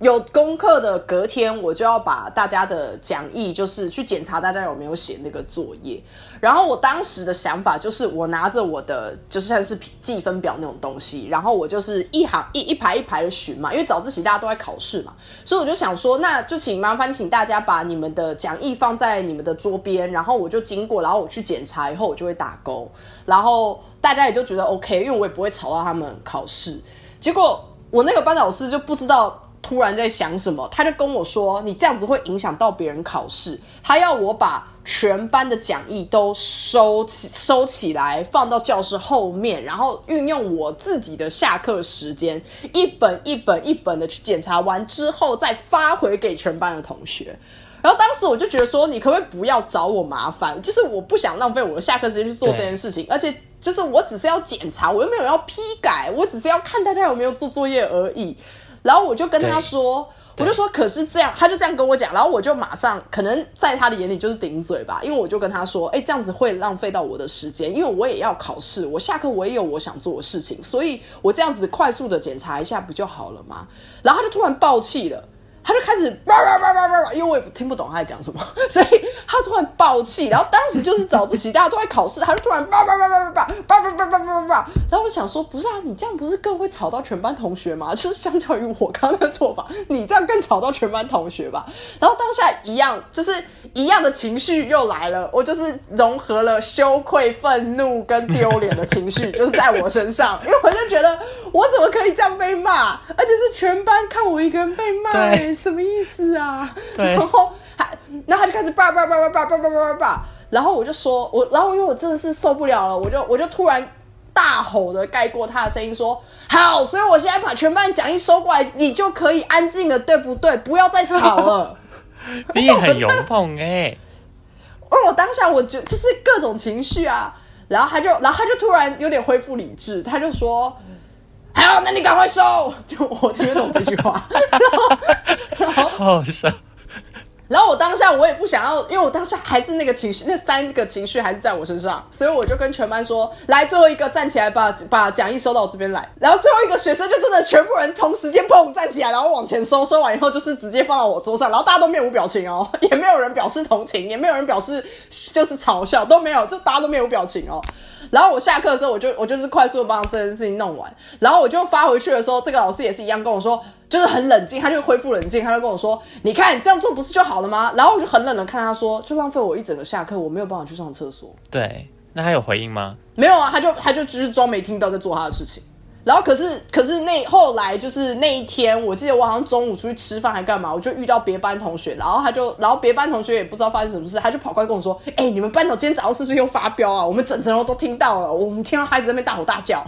有功课的隔天，我就要把大家的讲义，就是去检查大家有没有写那个作业。然后我当时的想法就是，我拿着我的就是像是记分表那种东西，然后我就是一行一一排一排的寻嘛，因为早自习大家都在考试嘛，所以我就想说，那就请麻烦请大家把你们的讲义放在你们的桌边，然后我就经过，然后我去检查以后，我就会打勾，然后大家也就觉得 OK，因为我也不会吵到他们考试。结果我那个班老师就不知道。突然在想什么，他就跟我说：“你这样子会影响到别人考试。”他要我把全班的讲义都收起收起来，放到教室后面，然后运用我自己的下课时间，一本一本一本的去检查完之后，再发回给全班的同学。然后当时我就觉得说：“你可不可以不要找我麻烦？就是我不想浪费我的下课时间去做这件事情，而且就是我只是要检查，我又没有要批改，我只是要看大家有没有做作业而已。”然后我就跟他说，我就说，可是这样，他就这样跟我讲，然后我就马上，可能在他的眼里就是顶嘴吧，因为我就跟他说，哎，这样子会浪费到我的时间，因为我也要考试，我下课我也有我想做的事情，所以我这样子快速的检查一下不就好了吗？然后他就突然爆气了。他就开始叭叭叭叭叭，因为我也听不懂他在讲什么，(laughs) 所以他突然爆气，然后当时就是早自习大家都在考试，他就突然叭叭叭叭叭叭叭叭叭叭叭叭，然后我想说，不是啊，你这样不是更会吵到全班同学吗？(laughs) 就是相较于我刚刚的做法，你这样更吵到全班同学吧。(laughs) 然后当下一样，就是一样的情绪又来了，我就是融合了羞愧、愤怒跟丢脸的情绪，就是在我身上，因为我就觉得我怎么可以这样被骂，而且是全班看我一个人被骂。什么意思啊？然后还，然后他就开始叭叭叭叭叭叭叭叭叭，然后我就说，我，然后因为我真的是受不了了，我就我就突然大吼的盖过他的声音说：“好，所以我现在把全班讲义收过来，你就可以安静了，对不对？不要再吵了。(laughs) ”你也很勇猛哎！而我当下我就就是各种情绪啊，然后他就，然后他就突然有点恢复理智，他就说。好，那你赶快收！(laughs) 就我听得懂这句话，然后好笑。然后我当下我也不想要，因为我当下还是那个情绪，那三个情绪还是在我身上，所以我就跟全班说：“来，最后一个站起来，把把讲义收到我这边来。”然后最后一个学生就真的全部人同时间砰站起来，然后往前收，收完以后就是直接放到我桌上，然后大家都面无表情哦，(laughs) 也没有人表示同情，也没有人表示就是嘲笑，都没有，就大家都面无表情哦。然后我下课的时候，我就我就是快速的帮这件事情弄完，然后我就发回去的时候，这个老师也是一样跟我说，就是很冷静，他就恢复冷静，他就跟我说，你看这样做不是就好了吗？然后我就很冷的看他说，就浪费我一整个下课，我没有办法去上厕所。对，那他有回应吗？没有啊，他就他就只是装没听到，在做他的事情。然后可是可是那后来就是那一天，我记得我好像中午出去吃饭还干嘛，我就遇到别班同学，然后他就然后别班同学也不知道发生什么事，他就跑过来跟我说：“哎、你们班长今天早上是不是又发飙啊？我们整层楼都听到了，我们听到孩子在那边大吼大叫。”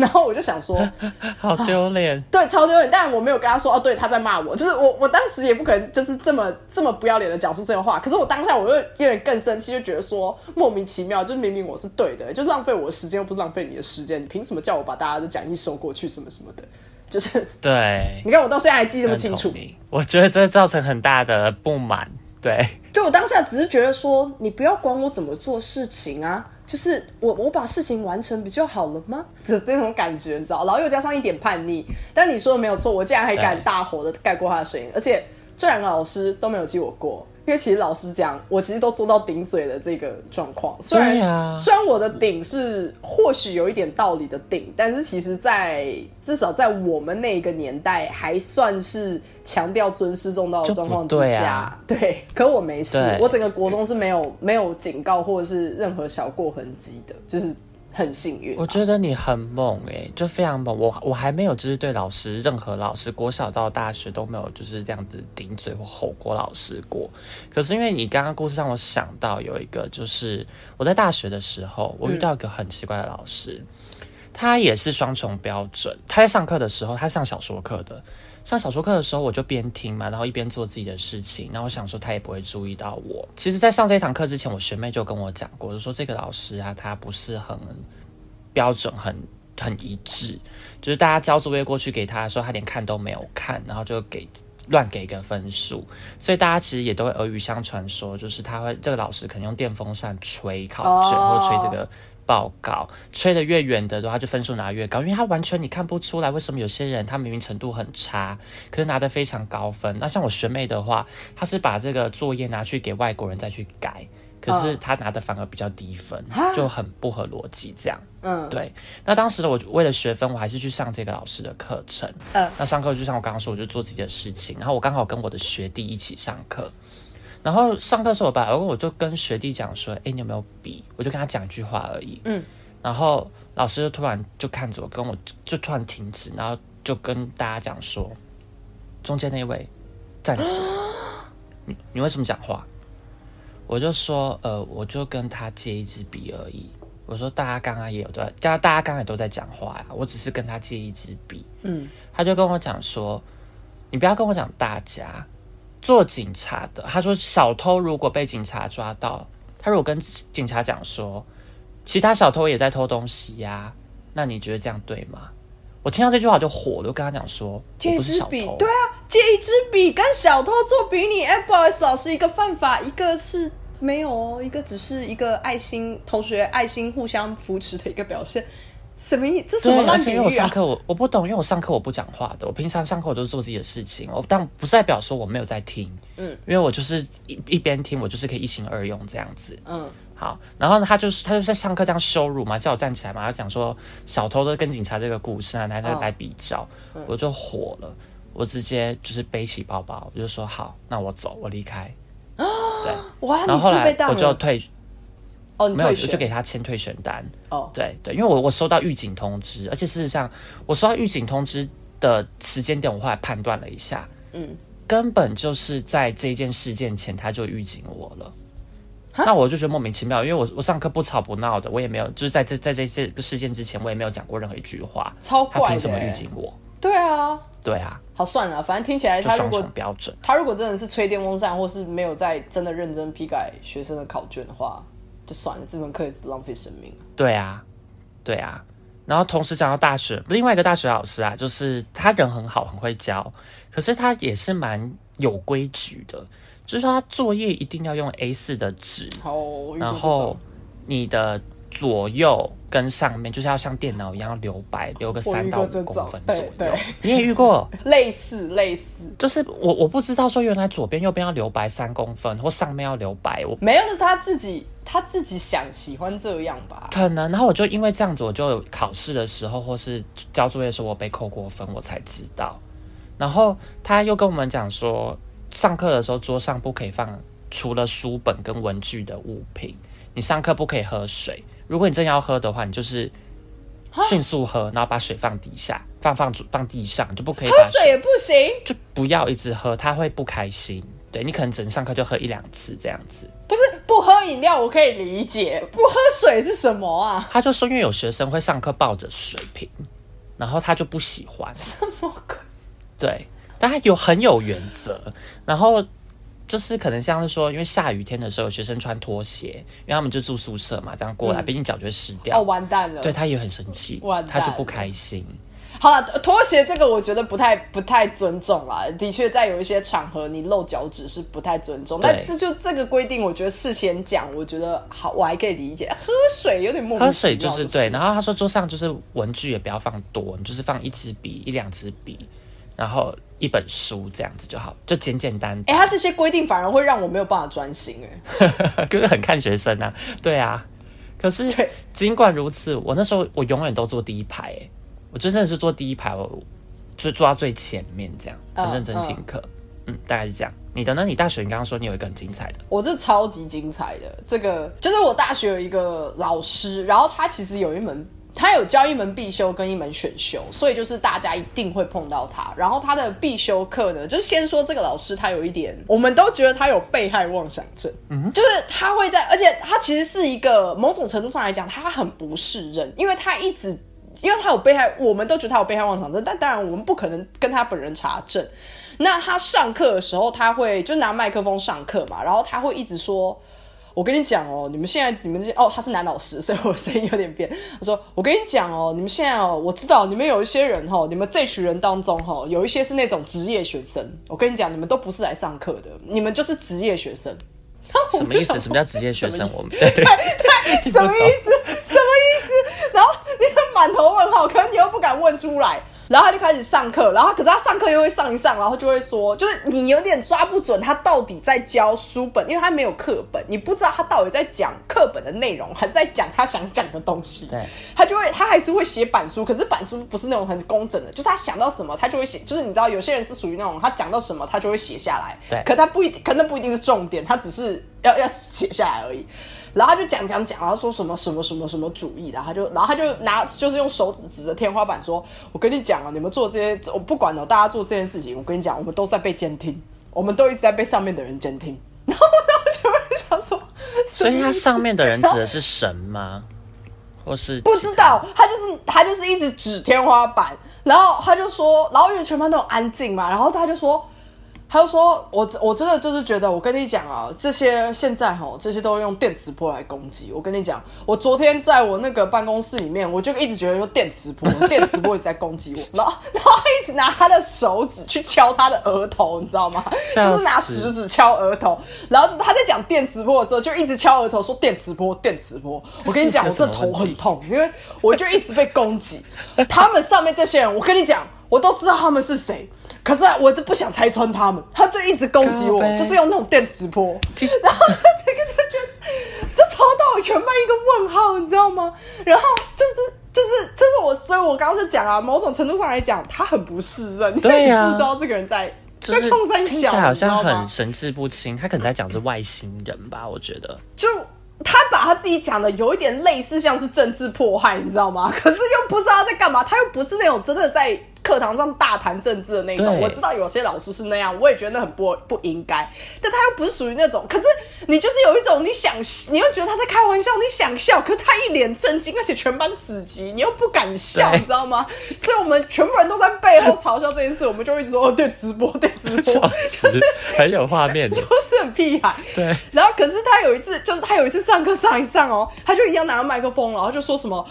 然后我就想说，(laughs) 好丢脸。对，超丢脸。但我没有跟他说，哦，对，他在骂我。就是我，我当时也不可能就是这么这么不要脸的讲出这个话。可是我当下我又有点更生气，就觉得说莫名其妙，就是明明我是对的，就浪费我的时间，又不是浪费你的时间，你凭什么叫我把大家的讲义收过去，什么什么的？就是对，(laughs) 你看我到现在还记得这么清楚我觉得这造成很大的不满。对，就我当下只是觉得说，你不要管我怎么做事情啊，就是我我把事情完成不就好了吗？的那种感觉，你知道？然后又加上一点叛逆，但你说的没有错，我竟然还敢大火的盖过他的声音，而且这两个老师都没有记我过。因为其实老实讲，我其实都做到顶嘴的这个状况。虽然、啊虽然我的顶是或许有一点道理的顶，但是其实在，至少在我们那个年代，还算是强调尊师重道的状况之下，啊对。可我没事，我整个国中是没有没有警告或者是任何小过痕迹的，就是很幸运啊、我觉得你很猛哎、就非常猛。我我还没有就是对老师，任何老师，国小到大学都没有就是这样子顶嘴或吼过老师过。可是因为你刚刚故事让我想到有一个，就是我在大学的时候，我遇到一个很奇怪的老师，他也是双重标准。他在上课的时候，他上小说课的。上小说课的时候，我就边听嘛，然后一边做自己的事情。然后我想说，他也不会注意到我。其实，在上这一堂课之前，我学妹就跟我讲过，就说这个老师啊，他不是很标准很很一致，就是大家交作业过去给他的时候，他连看都没有看，然后就给乱给一个分数，所以大家其实也都会耳语相传说，就是他会这个老师可能用电风扇吹考卷、哦或者吹这个。报告吹得越远的，他就分数拿越高，因为他完全你看不出来为什么有些人他明明程度很差，可是拿得非常高分。那像我学妹的话，她是把这个作业拿去给外国人再去改，可是她拿的反而比较低分，哈就很不合逻辑这样。嗯，对，那当时的，我为了学分，我还是去上这个老师的课程。嗯那上课就像我刚刚说，我就做自己的事情，然后我刚好跟我的学弟一起上课。然后上课时候，我把我就跟学弟讲说：“哎，你有没有笔？”我就跟他讲一句话而已。嗯。然后老师就突然就看着我，跟我就突然停止，然后就跟大家讲说：“中间那位站起来，(gasps) 你你为什么讲话？”我就说：“呃，我就跟他借一支笔而已。”我说：“大家刚刚也有在，大家大家刚才都在讲话呀，我只是跟他借一支笔。”嗯，他就跟我讲说：“你不要跟我讲大家做警察的。”他说：“小偷如果被警察抓到，他如果跟警察讲说，其他小偷也在偷东西呀、那你觉得这样对吗？”我听到这句话就火了，就跟他讲说：“借一支笔，”对啊，借一支笔跟小偷做比拟。哎、不好意思，老师，一个犯法，一个是没有哦，一个只是一个爱心同学爱心互相扶持的一个表现。什么意？这什么对，而烂比且因为我？上课我我不懂，因为我上课我不讲话的，我平常上课我都是做自己的事情，我但不是代表说我没有在听，嗯，因为我就是一一边听，我就是可以一心二用这样子。嗯，好，然后呢，他就是他就在上课这样羞辱嘛，叫我站起来嘛，他讲说小偷都跟警察这个故事啊，来来嗯来比较，我就火了，我直接就是背起包包，我就说好，那我走，我离开。(gasps) 对，哇，然后后来我就退，哦，你没有，我就给他签退选单。哦，对对，因为我我收到预警通知，而且事实上我收到预警通知的时间点，我后来判断了一下，嗯，根本就是在这件事件前他就预警我了。那我就觉得莫名其妙，因为我我上课不吵不闹的，我也没有就是在这在这这个事件之前，我也没有讲过任何一句话，超他凭什么预欸？警我？对啊，对啊，好算了，反正听起来就双他如果重标准。他如果真的是吹电风扇，或是没有在真的认真批改学生的考卷的话，就算了，这门课也是浪费生命。对啊，对啊。然后同时讲到大学，另外一个大学老师啊，就是他人很好，很会教，可是他也是蛮有规矩的，就是说他作业一定要用 A 四的纸，然后你的左右跟上面就是要像电脑一样留白，留个三到五公分左右。你也遇过 (laughs) 类似类似，就是我我不知道说原来左边右边要留白三公分，或上面要留白。我没有，那是他自己他自己想喜欢这样吧？可能。然后我就因为这样子，我就考试的时候或是交作业的时候，我被扣过分，我才知道。然后他又跟我们讲说，上课的时候桌上不可以放除了书本跟文具的物品。你上课不可以喝水。如果你真要喝的话，你就是迅速喝，然后把水放底下，放放放地上，就不可以。喝水也不行，就不要一直喝，他会不开心。对你可能只能上课就喝一两次这样子。不是不喝饮料，我可以理解。不喝水是什么啊？他就说，因为有学生会上课抱着水瓶，然后他就不喜欢。什么鬼？对，但他有很有原则，然后。就是可能像是说，因为下雨天的时候，学生穿拖鞋，因为他们就住宿舍嘛，这样过来，毕竟脚就会湿掉。哦，完蛋了！对他也很生气，他就不开心。好了，拖鞋这个我觉得不太不太尊重啦。的确，在有一些场合，你露脚趾是不太尊重。但这就这个规定，我觉得事先讲，我觉得好，我还可以理解。喝水有点莫名喝水就是对。然后他说桌上就是文具也不要放多，你就是放一支笔一两支笔，然后。一本书这样子就好，就简简单。哎，他这些规定反而会让我没有办法专心哎，(laughs) 可是很看学生啊。对啊，可是尽管如此，我那时候我永远都坐第一排，哎，我真的是坐第一排，我就坐到最前面这样，很认真听课。嗯，大概是这样。你的呢？你大学你刚刚说你有一个很精彩的，我是超级精彩的。这个就是我大学有一个老师，然后他其实有一门。他有教一门必修跟一门选修，所以就是大家一定会碰到他。然后他的必修课呢，就是先说这个老师他有一点，我们都觉得他有被害妄想症，嗯，就是他会在，而且他其实是一个某种程度上来讲，他很不适任，因为他一直，因为他有被害，我们都觉得他有被害妄想症，但当然我们不可能跟他本人查证。那他上课的时候，他会就拿麦克风上课嘛，然后他会一直说。我跟你讲哦，你们现在你们这哦，他是男老师，所以我声音有点变。他说：“我跟你讲哦，你们现在哦，我知道你们有一些人哈，你们这群人当中哈，有一些是那种职业学生。我跟你讲，你们都不是来上课的，你们就是职业学生。什么意思？什么叫职业学生？我们对 (laughs) 对，什么意思？什么意思？然后你满头问号，可是你又不敢问出来。”然后他就开始上课，然后可是他上课又会上一上，然后就会说，就是你有点抓不准他到底在教书本，因为他没有课本，你不知道他到底在讲课本的内容，还是在讲他想讲的东西。对，他就会他还是会写板书，可是板书不是那种很工整的，就是他想到什么他就会写，就是你知道有些人是属于那种他讲到什么他就会写下来，对，可他不一定，可能不一定是重点，他只是要要写下来而已。然后他就讲讲讲，然后说什么什么什么什么主义，然后他就然后他就拿就是用手指指着天花板说：“我跟你讲啊，你们做这些，我不管了，大家做这件事情，我跟你讲，我们都在被监听，(laughs) 我们都一直在被上面的人监听。”然后我当时就想说，(laughs) 所以他上面的人指的是神吗？或是不知道？他就是他就是一直指天花板，然后他就说，然后因为全班都很安静嘛，然后他就说。他就说：“我我真的就是觉得，我跟你讲啊，这些现在哈，这些都用电磁波来攻击。我跟你讲，我昨天在我那个办公室里面，我就一直觉得说电磁波，电磁波一直在攻击我，然 (laughs) 后然后一直拿他的手指去敲他的额头，你知道吗？就是拿食指敲额头，然后他在讲电磁波的时候，就一直敲额头说电磁波，电磁波。我跟你讲，我这头很痛，因为我就一直被攻击。他们上面这些人，我跟你讲，我都知道他们是谁。”可是我就不想拆穿他们，他就一直攻击我，就是用那种电磁波，(laughs) 然后这个就觉得，这抽到我全班一个问号，你知道吗？然后就是就是就是我，所以我刚刚就讲啊，某种程度上来讲，他很不适任，对呀，不知道这个人在在冲山小，好像很神志不清，他可能在讲是外星人吧？我觉得，就他把他自己讲的有一点类似像是政治迫害，你知道吗？可是又不知道在干嘛，他又不是那种真的在。课堂上大谈政治的那种，我知道有些老师是那样，我也觉得那很不不应该。但他又不是属于那种，可是你就是有一种你想，你又觉得他在开玩笑，你想笑，可是他一脸震惊，而且全班死机，你又不敢笑，你知道吗？所以我们全部人都在背后嘲笑这件事，我们就一直说哦，对，直播，对，直播，就是很有画面，(laughs) 就是很屁孩。对。然后可是他有一次，就是他有一次上课上一上哦，他就一样拿着麦克风，然后就说什么。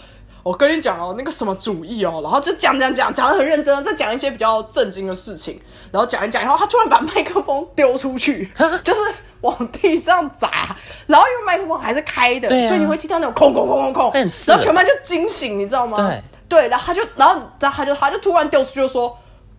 我跟你讲哦，那个什么主义哦，然后就讲讲讲讲的很认真，再讲一些比较震惊的事情，然后讲一讲，然后他突然把麦克风丢出去，(laughs) 就是往地上砸，然后因为麦克风还是开的，啊所以你会听到那种空空空空空，然后全班就惊醒，你知道吗？对对，然后他就，然后然后他就他就突然丢出去就说，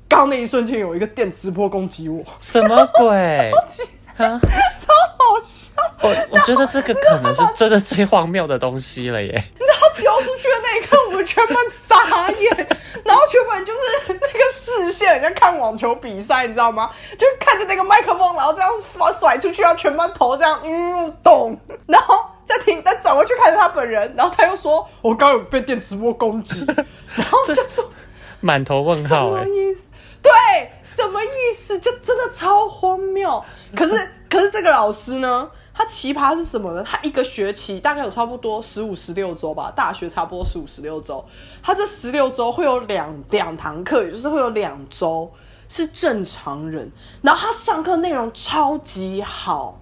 刚刚那一瞬间有一个电磁波攻击我，什么鬼？(laughs) 啊 (laughs) 超好笑。我我觉得这个可能是真的最荒谬的东西了耶！你知道他丢出去的那一刻，我们全班傻眼，然后全班就是那个视线，很像看网球比赛，你知道吗？就看着那个麦克风，然后这样甩甩出去，然后全班头这样嗯咚，然后再停，再转过去看着他本人，然后他又说：“我刚刚有被电磁波攻击。”然后就说。满头问什号什，么意思？对，什么意思？就超荒谬。可是，可是这个老师呢，他奇葩是什么呢？他一个学期大概有差不多十五、十六周吧，大学差不多十五、十六周。他这十六周会有两两堂课，也就是会有两周是正常人，然后他上课内容超级好。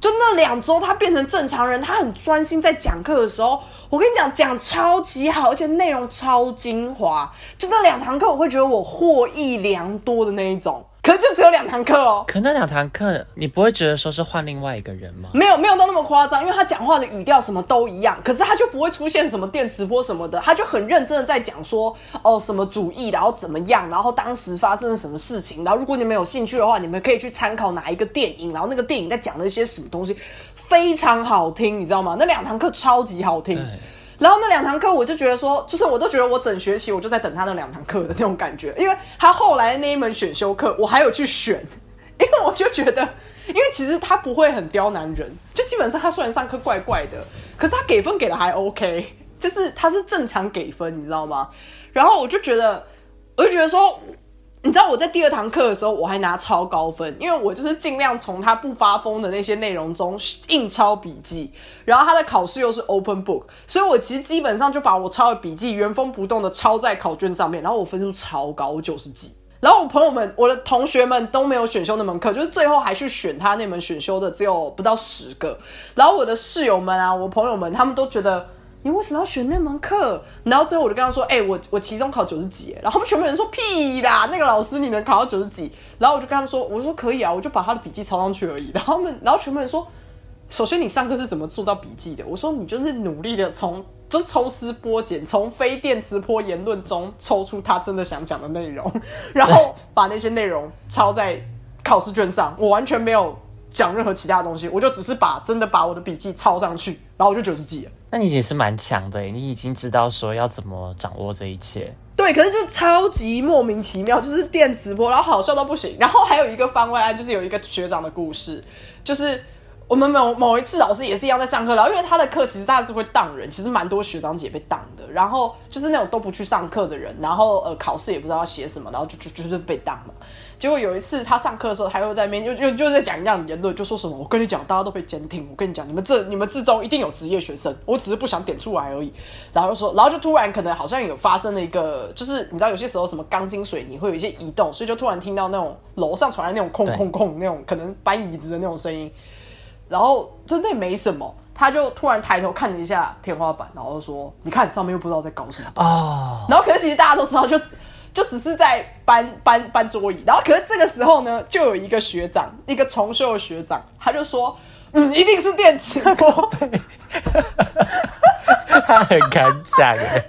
就那两周，他变成正常人，他很专心在讲课的时候，我跟你讲，讲超级好，而且内容超精华。就那两堂课，我会觉得我获益良多的那一种。可是就只有两堂课哦，可那两堂课你不会觉得说是换另外一个人吗？没有没有到那么夸张，因为他讲话的语调什么都一样，可是他就不会出现什么电磁波什么的，他就很认真的在讲说哦什么主义，然后怎么样，然后当时发生了什么事情，然后如果你们有兴趣的话，你们可以去参考哪一个电影，然后那个电影在讲了一些什么东西，非常好听，你知道吗？那两堂课超级好听。对然后那两堂课，我就觉得说，就是我都觉得我整学期我就在等他那两堂课的那种感觉，因为他后来那一门选修课，我还有去选，因为我就觉得，因为其实他不会很刁难人，就基本上他虽然上课怪怪的，(laughs) 可是他给分给的还 OK，就是他是正常给分，你知道吗？然后我就觉得，我就觉得说，你知道我在第二堂课的时候，我还拿超高分，因为我就是尽量从他不发疯的那些内容中硬抄笔记，然后他的考试又是 open book，所以我其实基本上就把我抄的笔记原封不动的抄在考卷上面，然后我分数超高，我九十几。然后我朋友们、我的同学们都没有选修那门课，就是最后还去选他那门选修的，只有不到十个。然后我的室友们啊，我朋友们，他们都觉得你为什么要选那门课？然后最后我就跟他说：“哎、我我期中考九十几。”然后他们全部人说：“屁啦，那个老师你能考到九十几？”然后我就跟他们说：“我说可以啊，我就把他的笔记抄上去而已。”然后他们，然后全部人说：“首先你上课是怎么做到笔记的？”我说：“你就是努力的从就是抽丝剥茧，从非电磁波言论中抽出他真的想讲的内容，然后把那些内容抄在考试卷上。我完全没有讲任何其他的东西，我就只是把真的把我的笔记抄上去，然后我就九十几了。那你也是蛮强的，你已经知道说要怎么掌握这一切。对，可是就超级莫名其妙，就是电磁波，然后好笑到不行。然后还有一个番外案，就是有一个学长的故事，就是我们某某一次老师也是一样在上课，然后因为他的课其实他是会当人，其实蛮多学长姐被当的，然后就是那种都不去上课的人，然后呃考试也不知道要写什么，然后就就就是被当嘛。结果有一次他上课的时候，他又在那边又又就在讲一样的言论，就说什么我跟你讲，大家都被监听，我跟你讲，你们这你们之中一定有职业学生，我只是不想点出来而已。然后就说，然后就突然可能好像有发生了一个，就是你知道有些时候什么钢筋水泥会有一些移动，所以就突然听到那种楼上传来那种空空空那种可能搬椅子的那种声音，然后真的也没什么。他就突然抬头看了一下天花板，然后就说：“你看上面又不知道在搞什么东西。哦，然后可是其实大家都知道，就就只是在搬搬搬桌椅。然后可是这个时候呢，就有一个学长，一个重修的学长，他就说：“嗯，一定是电磁波。(laughs) 他很敢讲哎，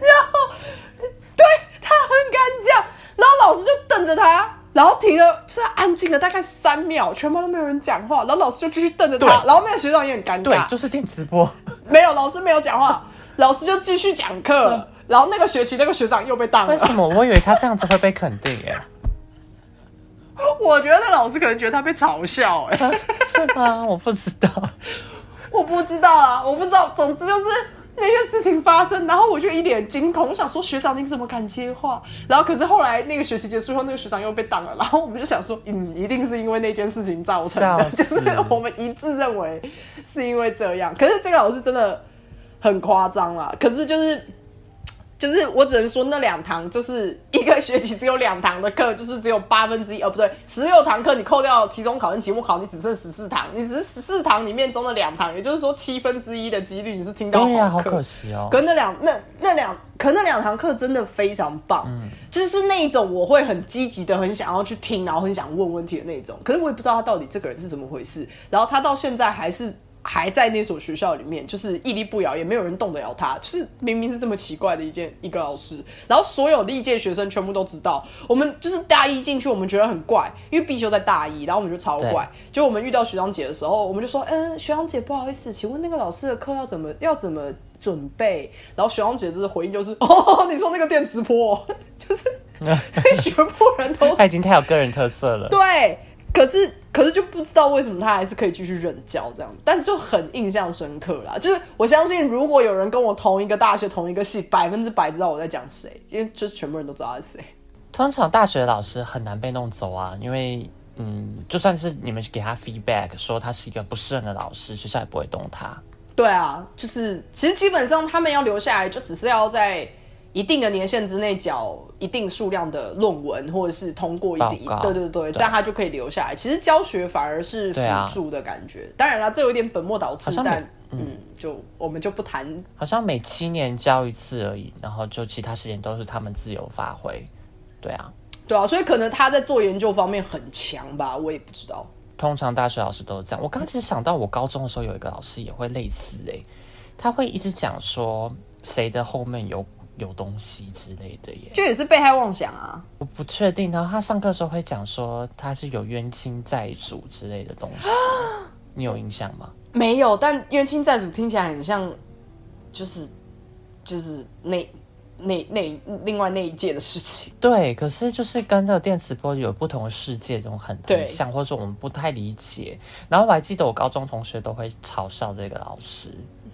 对他很敢讲。然后老师就瞪着他，然后停了，是安静了大概三秒，全班都没有人讲话。然后老师就继续瞪着他，然后那个学长也很尴尬对尬，，就是电磁波。没有老师没有讲话，老师就继续讲课。然后那个学期那个学长又被当了为。什么？我以为他这样子会被肯定耶，(laughs) 我觉得那老师可能觉得他被嘲笑、哎。是吗？我不知道。(laughs) 我不知道啊，我不知道。总之就是那些事情发生，然后我就一脸惊恐，我想说学长你怎么敢接话？然后可是后来那个学期结束后，那个学长又被当了，然后我们就想说，嗯，一定是因为那件事情造成的，就是 (laughs) 我们一致认为是因为这样。可是这个老师真的很夸张啦，可是就是。就是我只能说那两堂就是一个学期只有两堂的课，就是只有八分之一，哦不对，十六堂课你扣掉期中考跟期末考，你只剩十四堂，你只是十四堂里面中的两堂，也就是说七分之一的几率你是听到对呀、好好课。可惜哦。可那两那那两可那两堂课真的非常棒，嗯就是那一种我会很积极的很想要去听，然后很想问问题的那种。可是我也不知道他到底这个人是怎么回事，然后他到现在还是还在那所学校里面，就是屹立不摇，也没有人动得了他。就是明明是这么奇怪的一件一个老师，然后所有历届学生全部都知道，我们就是大一进去，我们觉得很怪，因为必修在大一，然后我们就超怪。就我们遇到学长姐的时候，我们就说，嗯，学长姐不好意思，请问那个老师的课要怎么要怎么准备？然后学长姐的回应就是，(laughs) 哦，你说那个电磁波，(laughs) 就是 (laughs) 对全部人都他已经太有个人特色了。对，可是可是就不知道为什么他还是可以继续任教这样，但是就很印象深刻啦。就是我相信，如果有人跟我同一个大学、同一个系，百分之百知道我在讲谁，因为就是全部人都知道他是谁。通常大学的老师很难被弄走啊，因为嗯，就算是你们给他 feedback 说他是一个不适任的老师，学校也不会动他。对啊，就是其实基本上他们要留下来，就只是要在一定的年限之内缴一定数量的论文，或者是通过一定对对对，这样他就可以留下来。其实教学反而是辅助的感觉。当然啦，这有点本末倒置但嗯，就我们就不谈好像每七年教一次而已，然后就其他时间都是他们自由发挥。对啊，对啊，所以可能他在做研究方面很强吧，我也不知道。通常大学老师都是这样。我刚其实想到，我高中的时候有一个老师也会类似诶、他会一直讲说谁的后面有有东西之类的耶，就也是被害妄想啊。我不确定。然后他上课的时候会讲说他是有冤亲债主之类的东西，(gasps) 你有印象吗？没有，但冤亲债主听起来很像，就是就是那那那另外那一届的事情。对，可是就是跟这个电磁波有不同的世界，这种很对很像，或者说我们不太理解。然后我还记得我高中同学都会嘲笑这个老师。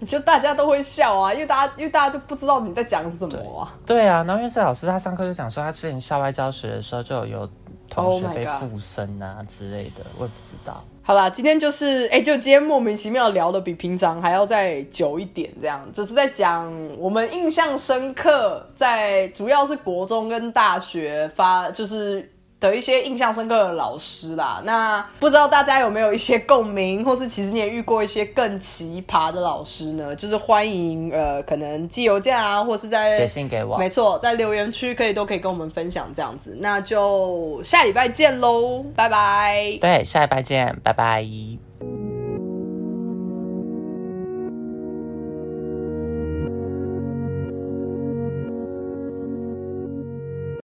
就大家都会笑啊，因为大家因为大家就不知道你在讲什么啊。对啊，然后因为是老师他上课就讲说，他之前校外教学的时候就有有同 Oh 学被附身啊之类的，我也不知道。好啦，今天就是哎、就今天莫名其妙聊的比平常还要再久一点，这样就是在讲我们印象深刻，在主要是国中跟大学发就是。的一些印象深刻的老师啦，那不知道大家有没有一些共鸣，或是其实你也遇过一些更奇葩的老师呢？就是欢迎呃，可能寄邮件啊，或是在写信给我没错，在留言区可以都可以跟我们分享这样子。那就下礼拜见喽，拜拜。对，下礼拜见，拜拜。